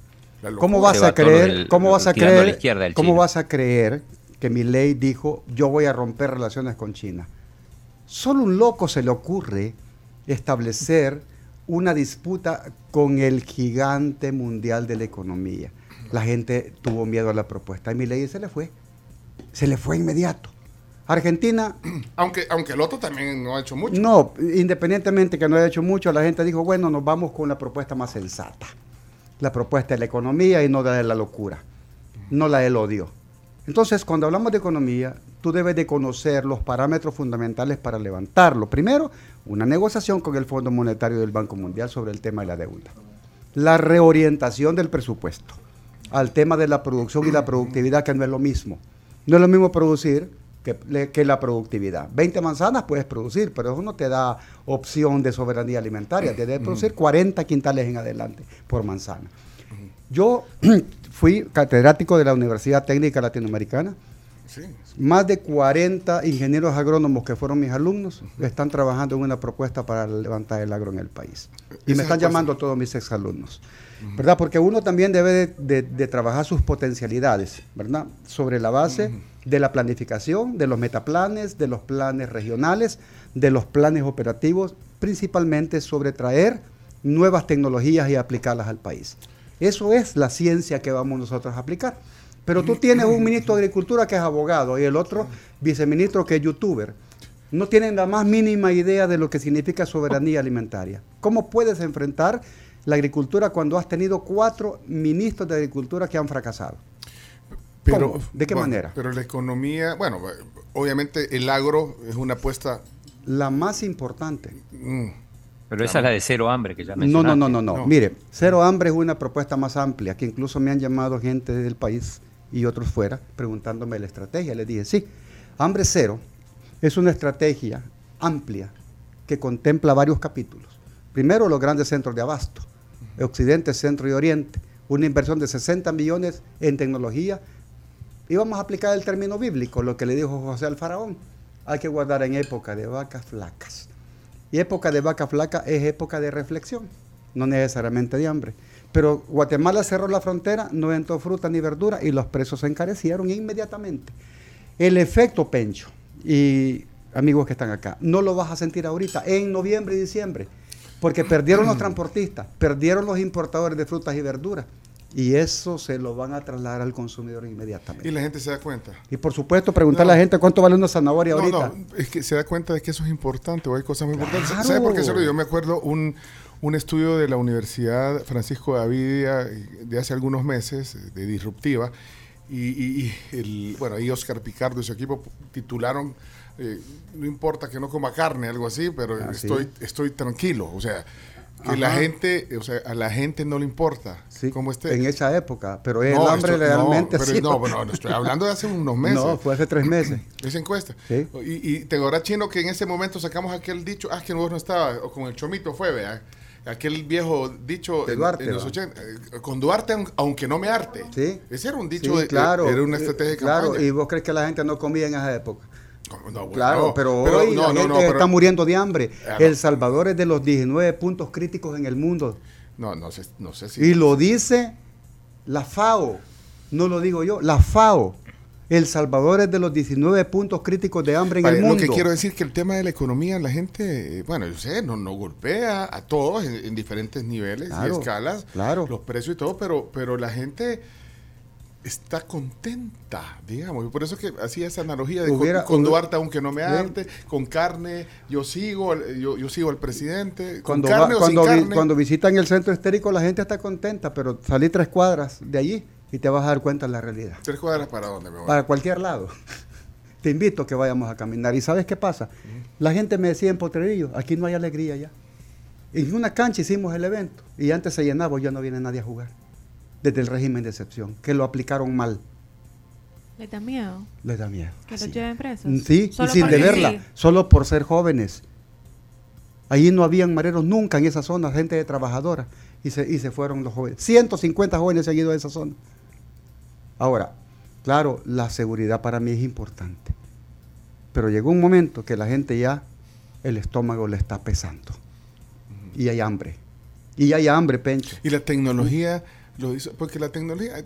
C: ¿Cómo vas a creer?
D: el-
C: ¿Cómo vas a creer? ¿Cómo vas a creer que Milley dijo yo voy a romper relaciones con China? Solo un loco se le ocurre establecer una disputa con el gigante mundial de la economía. La gente tuvo miedo a la propuesta y Milley se le fue. Se le fue inmediato. Argentina
B: Aunque, aunque el otro también no ha hecho mucho.
C: no, independientemente que no haya hecho mucho, la gente dijo, bueno, nos vamos con la propuesta más sensata. La propuesta de la economía y no la de la locura, no la del odio. Entonces, cuando hablamos de economía, tú debes de conocer los parámetros fundamentales para levantarlo. Primero, una negociación con el Fondo Monetario del Banco Mundial sobre el tema de la deuda. La reorientación del presupuesto al tema de la producción y la productividad, que no es lo mismo. No es lo mismo producir que, la productividad. 20 manzanas puedes producir, pero eso no te da opción de soberanía alimentaria. Te debe producir 40 quintales en adelante por manzana. Yo fui catedrático de la Universidad Técnica Latinoamericana.
B: Sí.
C: Más de 40 ingenieros agrónomos que fueron mis alumnos están trabajando en una propuesta para levantar el agro en el país. Y me
B: es
C: están
B: la
C: llamando todos mis exalumnos. ¿Verdad? Porque uno también debe de, de- de trabajar sus potencialidades, ¿verdad? Sobre la base de la planificación, de los metaplanes, de los planes regionales, de los planes operativos, principalmente sobre traer nuevas tecnologías y aplicarlas al país. Eso es la ciencia que vamos nosotros a aplicar. Pero tú tienes un ministro de Agricultura que es abogado y el otro viceministro que es youtuber. No tienen la más mínima idea de lo que significa soberanía alimentaria. ¿Cómo puedes enfrentar la agricultura cuando has tenido cuatro ministros de Agricultura que han fracasado?
B: Pero,
C: ¿Cómo? ¿De qué
B: bueno,
C: manera?
B: Pero la economía, bueno, obviamente el agro es una apuesta.
C: La más importante.
B: mm,
D: Pero esa es la de cero hambre que ya
C: No,
D: mencionaste.
C: no, no, no, no.
B: No.
C: Mire, Cero Hambre es una propuesta más amplia, que incluso me han llamado gente del país y otros fuera preguntándome la estrategia. Les dije, sí, Hambre Cero es una estrategia amplia que contempla varios capítulos. Primero, los grandes centros de abasto, Occidente, Centro y Oriente, una inversión de 60 millones en tecnología. Y vamos a aplicar el término bíblico, lo que le dijo José al faraón. Hay que guardar en época de vacas flacas. Y época de vaca flaca es época de reflexión, no necesariamente de hambre. Pero Guatemala cerró la frontera, no entró fruta ni verdura y los precios se encarecieron inmediatamente. El efecto pencho, y amigos que están acá, no lo vas a sentir ahorita, en noviembre y diciembre, porque perdieron los transportistas, perdieron los importadores de frutas y verduras, y eso se lo van a trasladar al consumidor inmediatamente.
B: y la gente se da cuenta.
C: Y por supuesto, preguntarle a la gente cuánto vale una zanahoria
B: No,
C: ahorita.
B: no, es que se da cuenta de que eso es importante, o hay cosas muy importantes. ¿Sabe por qué se lo digo? Yo me acuerdo un, un estudio de la Universidad Francisco de Avidia eh, de hace algunos meses, eh, de Disruptiva, y, y- y el, bueno, ahí Oscar Picardo y su equipo titularon, eh, no importa que no coma carne, algo así, pero
C: Ah, sí.
B: estoy, estoy tranquilo, o sea, que la gente, o sea, a la gente no le importa
C: Sí,
B: cómo esté.
C: en esa época, pero el
B: No,
C: hambre
B: esto-
C: realmente
B: no, pero
C: sí.
B: no, bueno, no, estoy hablando de hace unos meses.
C: No, fue hace tres meses.
B: Esa encuesta.
C: Sí.
B: Y, y te Chino, que en ese momento sacamos aquel dicho, ah, que vos no estaba, o con el chomito fue, vea. Aquel viejo dicho
C: De
B: en-
C: Duarte,
B: en, los
C: ¿va?
B: 80, eh, con Duarte, aun- aunque no me arte.
C: Sí.
B: Ese era un dicho,
C: Sí,
B: de-
C: claro.
B: era una estrategia de
C: Claro,
B: campaña.
C: y vos crees que la gente no comía en esa época.
B: No,
C: Claro,
B: no,
C: pero, hoy
B: no,
C: la gente
B: pero-
C: está muriendo de hambre. El Salvador es de los 19 puntos críticos en el mundo.
B: No, no sé, no sé si.
C: Y lo dice la FAO, no lo digo yo, la FAO. El Salvador es de los 19 puntos críticos de hambre en
B: Vale,
C: el
B: Lo
C: mundo.
B: que quiero decir que el tema de la economía, la gente, bueno, yo sé, no, no golpea a todos en, en diferentes niveles
C: Claro,
B: y escalas,
C: claro.
B: los precios y todo, pero, pero la gente está contenta, digamos. Y por eso que hacía esa analogía de
C: Hubiera-
B: con,
C: hubiera-
B: Duarte, aunque no me
C: Bien.
B: arte, con carne, yo sigo, al- yo, yo sigo al presidente,
C: Cuando,
B: con
C: va-
B: carne o
C: cuando,
B: sin
C: vi-
B: carne.
C: cuando visitan el centro histérico la gente está contenta, pero salí tres cuadras de allí y te vas a dar cuenta de la realidad.
B: ¿Tres cuadras para dónde me voy?
C: Para cualquier lado. Te invito a que vayamos a caminar. ¿Y sabes qué pasa? La gente me decía en Potrerillo, aquí no hay alegría ya. En una cancha hicimos el evento y antes se llenaba, ya no viene nadie a jugar. Desde el régimen de excepción, que lo aplicaron mal.
E: ¿Les da miedo
C: Les da miedo.
E: que los lleven presos?
C: Mm, Sí, y sin deberla,
E: sí.
C: solo por ser jóvenes. Allí no habían mareros nunca en esa zona, gente de trabajadora. y se, y se fueron los jóvenes. 150 jóvenes seguidos de esa zona. Ahora, claro, la seguridad para mí es importante. Pero llegó un momento que la gente ya, el estómago le está pesando. Y hay hambre. Y hay hambre, Pencho.
B: Y la tecnología lo dice, porque la tecnología,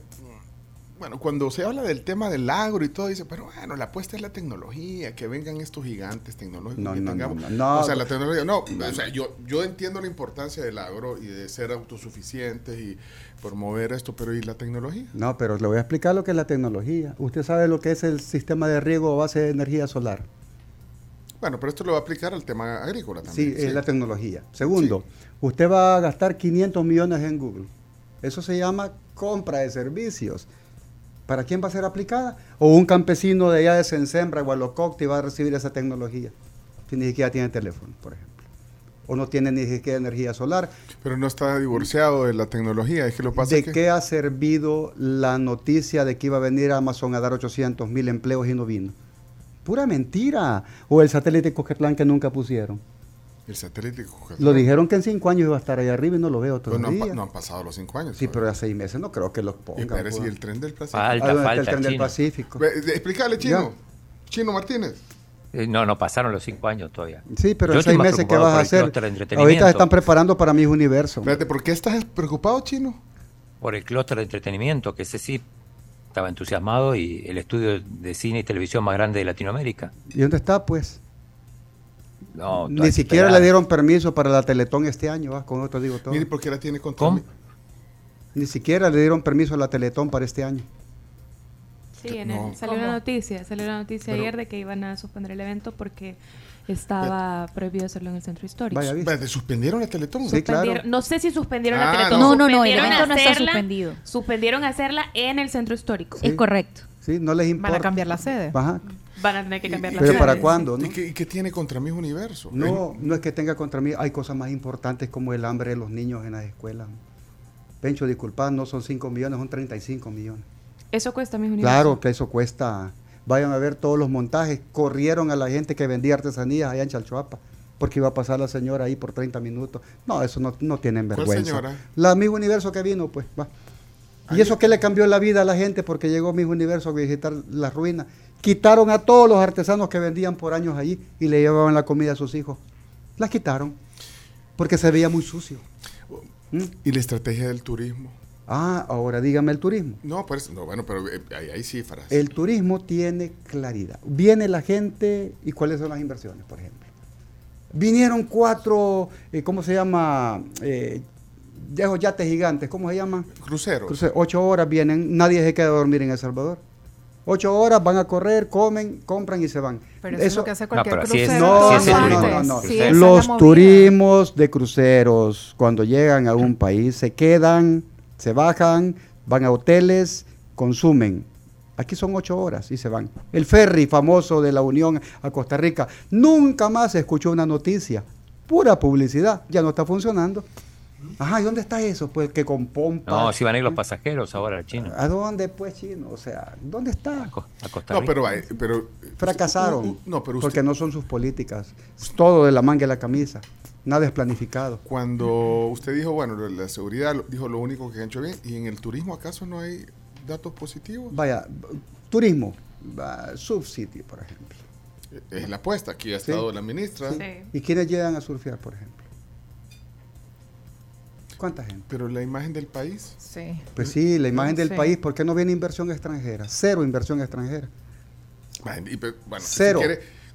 B: bueno, cuando se habla del tema del agro y todo, dice, pero bueno, la apuesta es la tecnología, que vengan estos gigantes tecnológicos. No, no, no, no, O sea, la tecnología, no, o sea, yo, yo entiendo la importancia del agro y de ser autosuficientes y promover esto, pero ¿y la tecnología?
C: No, pero le voy a explicar lo que es la tecnología. Usted sabe lo que es el sistema de riego a base de energía solar.
B: Bueno, pero esto lo va a aplicar al tema agrícola también.
C: Sí, es la tecnología. Segundo, usted va a gastar 500 millones en Google. Eso se llama compra de servicios. ¿Para quién va a ser aplicada? O un campesino de allá de Sensembra, Gualococti, va a recibir esa tecnología. Si ni siquiera tiene teléfono, por ejemplo. O no tiene ni siquiera energía solar.
B: Pero no está divorciado de la tecnología. Es que lo pasa
C: ¿De qué ha servido la noticia de que iba a venir Amazon a dar 800 mil empleos y no vino? Pura mentira. O el satélite Coquetlán que nunca pusieron.
B: El satélite
C: Lo dijeron que en cinco años iba a estar allá arriba y no lo veo todavía.
B: no, no, han, pasado los cinco años.
C: Sí, pero ya seis meses no creo que los pongan.
B: Y parece pues. el tren del Pacífico.
D: Falta, ah, falta,
C: el tren del Pacífico.
B: Explícale, Chino. Chino Martínez.
D: Eh, no, no pasaron los cinco años todavía.
C: Sí, pero en seis meses, ¿qué vas a hacer? Ahorita se están preparando para mis universo.
B: Espérate, ¿por qué estás preocupado, Chino?
D: Por el clúster de entretenimiento, que ese sí estaba entusiasmado y el estudio de cine y televisión más grande de Latinoamérica.
C: ¿Y dónde está, pues? Ni siquiera le dieron permiso para la Teletón este año, con esto digo todo.
B: Mire, ¿por qué la tiene control?
C: Ni siquiera le dieron permiso a la Teletón para este año.
E: Sí, salió una noticia, salió una noticia ayer de que iban a suspender el evento porque estaba prohibido hacerlo en el centro histórico.
B: Vaya, ¿Suspendieron la Teletón?
E: Sí, claro. No sé si suspendieron la ah, Teletón.
G: No, no, no, el evento no está suspendido.
E: Suspendieron hacerla en el centro histórico.
G: Es correcto.
C: Sí, no les importa.
K: Van a cambiar la sede.
E: Van a tener que cambiar la
C: sede. ¿Pero para cuándo?
B: ¿Y, qué, tiene contra mis universo?
C: No, no es que tenga contra mí. Hay cosas más importantes como el hambre de los niños en las escuelas. Pencho, disculpad, no son 5 millones, son 35 millones.
E: ¿Eso cuesta mis universo?
C: Claro que eso cuesta. Vayan a ver todos los montajes. Corrieron a la gente que vendía artesanías allá en Chalchuapa porque iba a pasar la señora ahí por 30 minutos. No, eso no, no tienen vergüenza. ¿Cuál señora? La amigo universo que vino, pues, va. ¿Y eso qué le cambió la vida a la gente? Porque llegó mi universo a visitar las ruinas. Quitaron a todos los artesanos que vendían por años allí y le llevaban la comida a sus hijos. Las quitaron porque se veía muy sucio.
B: ¿Mm? ¿Y la estrategia del turismo?
C: Ah, ahora dígame el turismo.
B: No, pues, no bueno, pero eh, hay, cifras.
C: El turismo tiene claridad. Viene la gente y cuáles son las inversiones, por ejemplo. Vinieron cuatro, eh, ¿cómo se llama? Eh, de esos yates gigantes, ¿cómo se llaman?
B: Cruceros.
C: Ocho horas vienen, nadie se queda a dormir en El Salvador. Ocho horas van a correr, comen, compran y se van.
K: Pero eso, es lo que hace cualquier
C: no,
K: crucero.
C: no, no, no, no, Los turismos de cruceros, cuando llegan a un país, se quedan, se bajan, van a hoteles, consumen. Aquí son ocho horas y se van. El ferry famoso de la Unión a Costa Rica, nunca más se escuchó una noticia. Pura publicidad, ya no está funcionando. Ajá, ¿y dónde está eso? Pues que con pompa.
D: No, si van a ir los pasajeros ahora al chino.
C: ¿A dónde, pues, chino? O sea, ¿dónde está? A,
D: Costa Rica.
B: No, pero, pero
C: fracasaron. no, pero porque no son sus políticas. Es todo de la manga y la camisa. Nada es planificado.
B: Cuando usted dijo, bueno, la seguridad, dijo lo único que han hecho bien, ¿y en el turismo acaso no hay datos positivos?
C: Vaya, turismo, Subcity, por ejemplo.
B: Es la apuesta, aquí ha estado la ministra.
C: ¿Y quiénes llegan a surfear, por ejemplo? ¿Cuánta gente?
B: Pero la imagen del país.
K: Sí.
C: Pues sí, la imagen del país, ¿por qué no viene inversión extranjera? Cero inversión extranjera.
B: Bueno, Cero.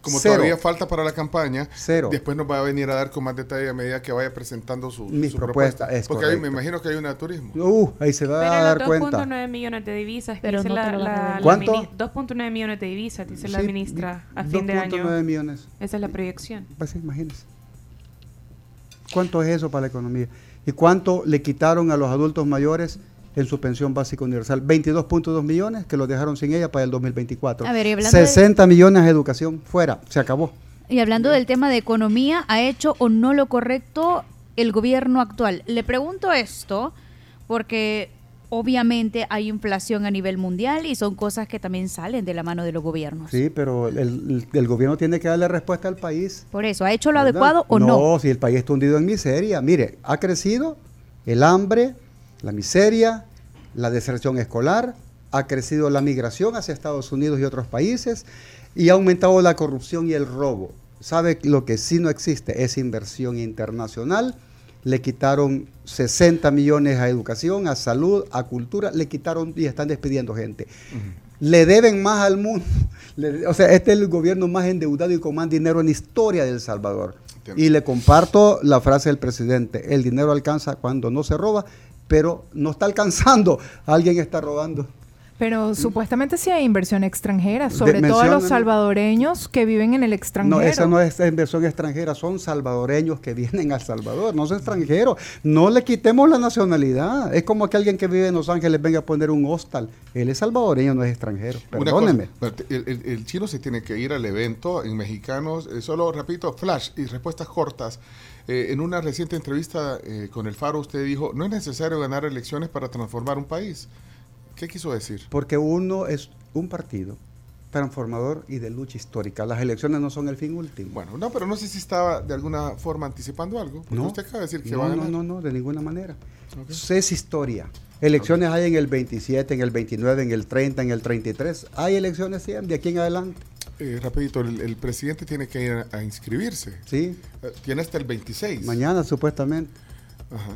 B: como todavía falta para la campaña,
C: Cero.
B: después nos va a venir a dar con más detalle a medida que vaya presentando su,
C: Mis propuesta.
B: Porque me imagino que hay una de turismo.
C: Uh, ahí se va a dar cuenta.
E: 2.9 millones de divisas. Pero
C: no
E: la,
C: la, ¿Cuánto?
E: 2.9 millones de divisas, dice la ministra, a fin de año.
C: 2.9 millones.
E: Esa es la proyección.
C: Pues imagínese. ¿Cuánto es eso para la economía? ¿Y cuánto le quitaron a los adultos mayores en su pensión básica universal? 22.2 millones que los dejaron sin ella para el 2024. 60 millones de educación fuera, se acabó.
G: Y hablando del tema de economía, ¿ha hecho o no lo correcto el gobierno actual? Le pregunto esto porque obviamente hay inflación a nivel mundial y son cosas que también salen de la mano de los gobiernos.
C: Sí, pero el, gobierno tiene que darle respuesta al país.
G: Por eso, ¿ha hecho lo adecuado o no?
C: No, si el país está hundido en miseria. Mire, ha crecido El hambre, la miseria, la deserción escolar, ha crecido la migración hacia Estados Unidos y otros países y ha aumentado la corrupción y el robo. ¿Sabe lo que sí no existe? Es inversión internacional. Le quitaron 60 millones a educación, a salud, a cultura, le quitaron y están despidiendo gente. Le deben más al mundo. o sea, este es el gobierno más endeudado y con más dinero en la historia de El Salvador. Y le comparto la frase del presidente, el dinero alcanza cuando no se roba, pero no está alcanzando, alguien está robando.
K: Pero mm. supuestamente sí hay inversión extranjera, sobre todo a los salvadoreños que viven en el extranjero.
C: No, esa no es inversión extranjera, son salvadoreños que vienen a Salvador, no son extranjeros. No le quitemos la nacionalidad. Es como que alguien que vive en Los Ángeles venga a poner un hostal. Él es salvadoreño, no es extranjero. Perdóneme.
B: el, chino se tiene que ir al evento en Mexicanos. Eh, solo, repito, flash y respuestas cortas. Eh, en una reciente entrevista eh, con el Faro, usted dijo, no es necesario ganar elecciones para transformar un país. ¿Qué quiso decir?
C: Porque uno es un partido transformador y de lucha histórica. Las elecciones no son el fin último.
B: Bueno, no, pero no sé si estaba de alguna forma anticipando algo.
C: No, usted acaba de decir que no, va a ganar. No, no, no, de ninguna manera. Es historia. Elecciones hay en el 27, en el 29, en el 30, en el 33. Hay elecciones siempre, de aquí en adelante.
B: Eh, rapidito, el, presidente tiene que ir a, inscribirse.
C: Sí.
B: Eh, tiene hasta el 26.
C: Mañana, supuestamente.
B: Ajá.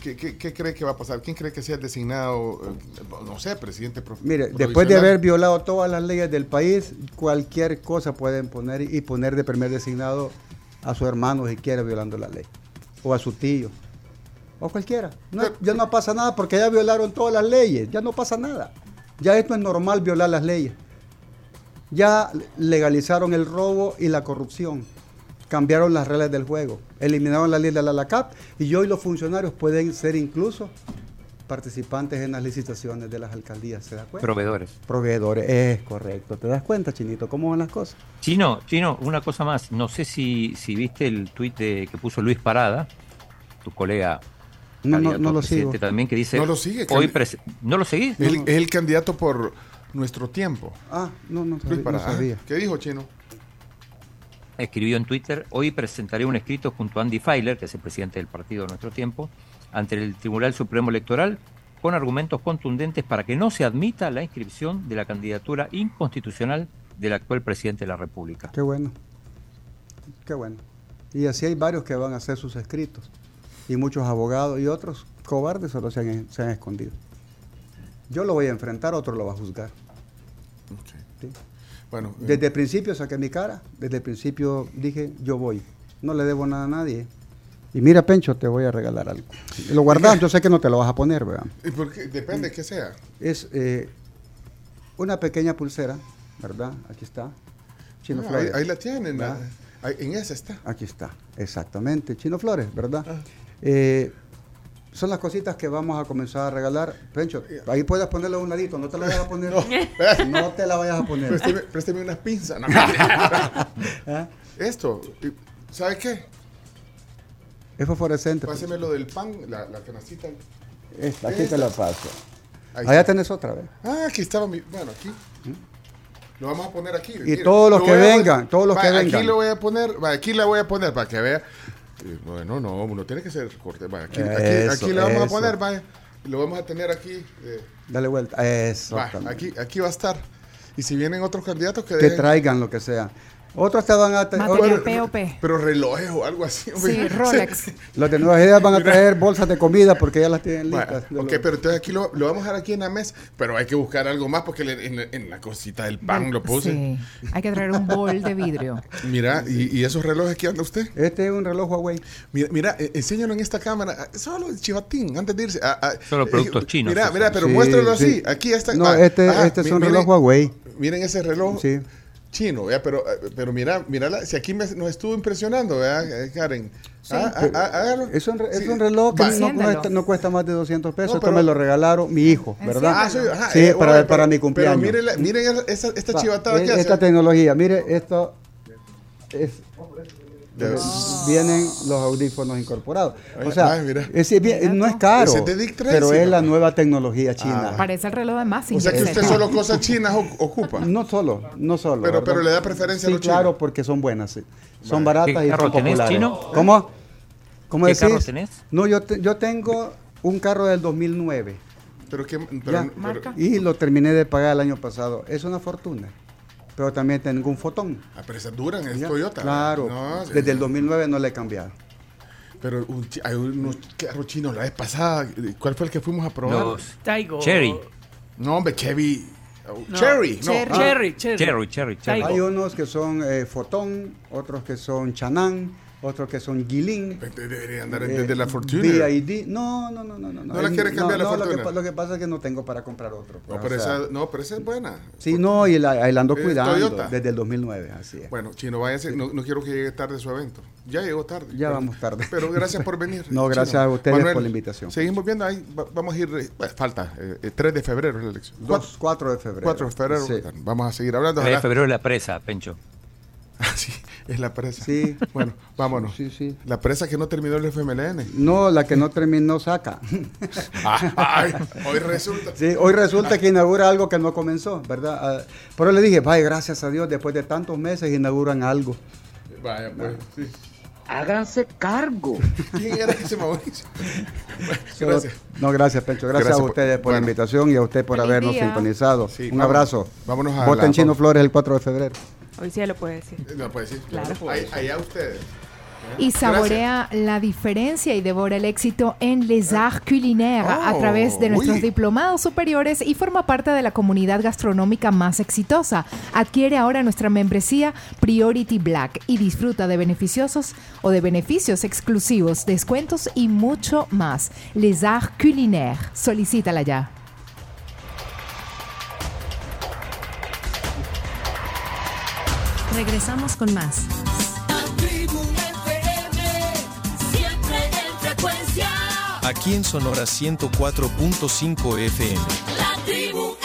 B: ¿Qué, cree que va a pasar? ¿Quién cree que sea designado, eh, no sé, presidente
C: Mire, después de haber violado todas las leyes del país, cualquier cosa pueden poner y poner de primer designado a su hermano si quiere violando la ley, o a su tío, o cualquiera. ya no pasa nada porque ya violaron todas las leyes, ya no pasa nada. Ya esto es normal violar las leyes. Ya legalizaron el robo y la corrupción cambiaron las reglas del juego, eliminaron la ley de la LACAP y hoy los funcionarios pueden ser incluso participantes en las licitaciones de las alcaldías, ¿se da cuenta?
D: Proveedores.
C: Proveedores, es correcto. ¿Te das cuenta, Chinito, cómo van las cosas?
D: Chino, Chino, una cosa más. No sé si, si viste el tuit que puso Luis Parada, tu colega.
C: No, no, no lo sigo.
D: También que dice.
B: No lo sigue.
D: Hoy ¿No lo seguís?
B: Es el candidato por nuestro tiempo.
C: Ah, no, no, Luis Parada. no sabía.
B: ¿Qué dijo, Chino?
D: Escribió en Twitter, hoy presentaré un escrito junto a Andy Feiler, que es el presidente del partido de nuestro tiempo, ante el Tribunal Supremo Electoral con argumentos contundentes para que no se admita la inscripción de la candidatura inconstitucional del actual presidente de la República.
C: Qué bueno, qué bueno. Y así hay varios que van a hacer sus escritos. Y muchos abogados y otros cobardes solo se han, se han escondido. Yo lo voy a enfrentar, otro lo va a juzgar. Bueno, eh. desde el principio saqué mi cara, desde el principio dije, yo voy, no le debo nada a nadie. Y mira, Pencho, te voy a regalar algo. Lo guardas, yo sé que no te lo vas a poner, ¿verdad?
B: ¿Y Depende de qué sea.
C: Es eh, una pequeña pulsera, ¿verdad? Aquí está.
B: Chino ah, Flores. Ahí, la tienen, en esa está.
C: Aquí está, exactamente. Chino Flores, ¿verdad? Ah. Eh, son las cositas que vamos a comenzar a regalar. Pencho, ahí puedes ponerle un ladito, no te la vayas a poner. No, te la vayas a poner.
B: Présteme, unas pinzas. ¿Ah? Esto, ¿sabes qué?
C: Es fosforescente.
B: Páseme lo del pan, la, la.
C: Esta, aquí te la paso. Allá tenés otra vez.
B: Ah, aquí estaba mi. Bueno, aquí. Lo vamos a poner aquí.
C: Y todos los que vengan, todos los que vengan.
B: Aquí lo voy a poner, aquí la voy a poner para que vea. Bueno, no, uno tiene que ser corte. aquí, aquí, le vamos a poner, vaya. Lo vamos a tener aquí. Eh.
C: Dale vuelta. Eso.
B: aquí, aquí va a estar. Y si vienen otros candidatos que,
C: que traigan lo que sea. Otros te van a
K: traer.
B: Pero relojes o algo así.
K: Sí, Rolex.
C: Los de nuevas ideas van a traer bolsas de comida porque ya las tienen listas.
B: ok, pero entonces aquí lo, lo, vamos a dejar aquí en la mesa, pero hay que buscar algo más porque en, la cosita del pan lo puse. Sí,
K: hay que traer un bol de vidrio.
B: Mira, ¿y, esos relojes qué anda usted?
C: Este es un reloj Huawei.
B: Mira, mira eh, enséñalo en esta cámara. Ah, solo chivatín, antes de irse. Ah,
D: ah, solo productos eh, chinos.
B: Mira, mira, pero muéstralo así. Aquí está.
C: No, este, este es un reloj Huawei.
B: Miren ese reloj. Sí chino, pero, pero mira, mira si aquí nos estuvo impresionando, ¿verdad, Karen?
C: Ah, ah, ah, es, un, es un reloj que no cuesta, más de 200 pesos. Esto me lo regalaron mi hijo, ¿verdad? sí, eh, para, para, mi cumpleaños.
B: Pero miren, esta, esta chivatada
C: que hace. Esta tecnología, mire, esto es vienen los audífonos incorporados. O sea, no es caro, pero es la nueva tecnología china.
K: Ah. Parece el reloj de más.
B: O sea que usted solo cosas chinas ocupa.
C: No solo, no solo.
B: Pero, pero le da preferencia a los
C: claro, porque son buenas. Son baratas y son populares.
D: chino?
C: ¿Cómo?
D: ¿Qué carro tenés?
C: No, yo, yo tengo un carro del 2009.
B: ¿Pero qué?
C: Pero, y lo terminé de pagar el año pasado. Es una fortuna. Pero también tengo un fotón.
B: Ah, pero esas duran, es Toyota.
C: Claro. desde el 2009 no le he cambiado.
B: Pero hay unos carros chinos la vez pasada. ¿Cuál fue el que fuimos a probar?
D: Los Cherry.
B: No, hombre, Chevy. Cherry,
H: no. Cherry,
D: cherry, cherry, cherry,
C: Hay unos que son eh, Fotón, otros que son Chanán, otros que son Guilin.
B: Debería andar eh, de la Fortuna.
C: BID. No, no, no, no.
B: ¿No, ¿No la quieres cambiar la Fortuna?
C: Lo que, pasa es que no tengo para comprar otro.
B: No, pero, esa, no pero esa es buena.
C: Sí, no, y la, la ando cuidando desde el 2009, así es.
B: Bueno, Chino, váyase, no, no, quiero que llegue tarde su evento. Ya llegó tarde.
C: Ya vamos tarde.
B: Pero gracias por venir.
C: no, gracias a ustedes por la invitación.
B: Seguimos viendo ahí, vamos a ir, eh, falta, eh, 3 de febrero es la elección.
C: 4 de febrero.
B: 4 de febrero, sí. vamos a seguir hablando.
D: 3 de febrero es la presa, Pencho.
B: sí, es la presa.
C: Sí.
B: Bueno, vámonos.
C: Sí, sí.
B: La presa que no terminó el FMLN.
C: No, la que no terminó saca.
B: Ay, hoy resulta.
C: Sí, hoy resulta que inaugura algo que no comenzó, ¿verdad? Ah, pero le dije, vaya, gracias a Dios, después de tantos meses inauguran algo.
B: Vaya, pues, sí.
J: Háganse cargo.
B: ¿Quién era ese Mauricio? gracias.
C: No, gracias, Pecho. Gracias, a ustedes por, la invitación y a usted por habernos sintonizado. Un abrazo.
B: Vámonos a
C: Voten Chino Flores el 4 de febrero.
E: Hoy sí lo puede decir.
B: Lo puede decir.
E: Claro.
B: allá ustedes.
K: Y saborea la diferencia y devora el éxito en Les Arts Culinaires a oh, través de nuestros diplomados superiores y forma parte de la comunidad gastronómica más exitosa. Adquiere ahora nuestra membresía Priority Black y disfruta de beneficiosos o de beneficios exclusivos, descuentos y mucho más. Les Arts Culinaires. Solicítala ya.
A: Regresamos con más.
L: Aquí en Sonora 104.5 FM.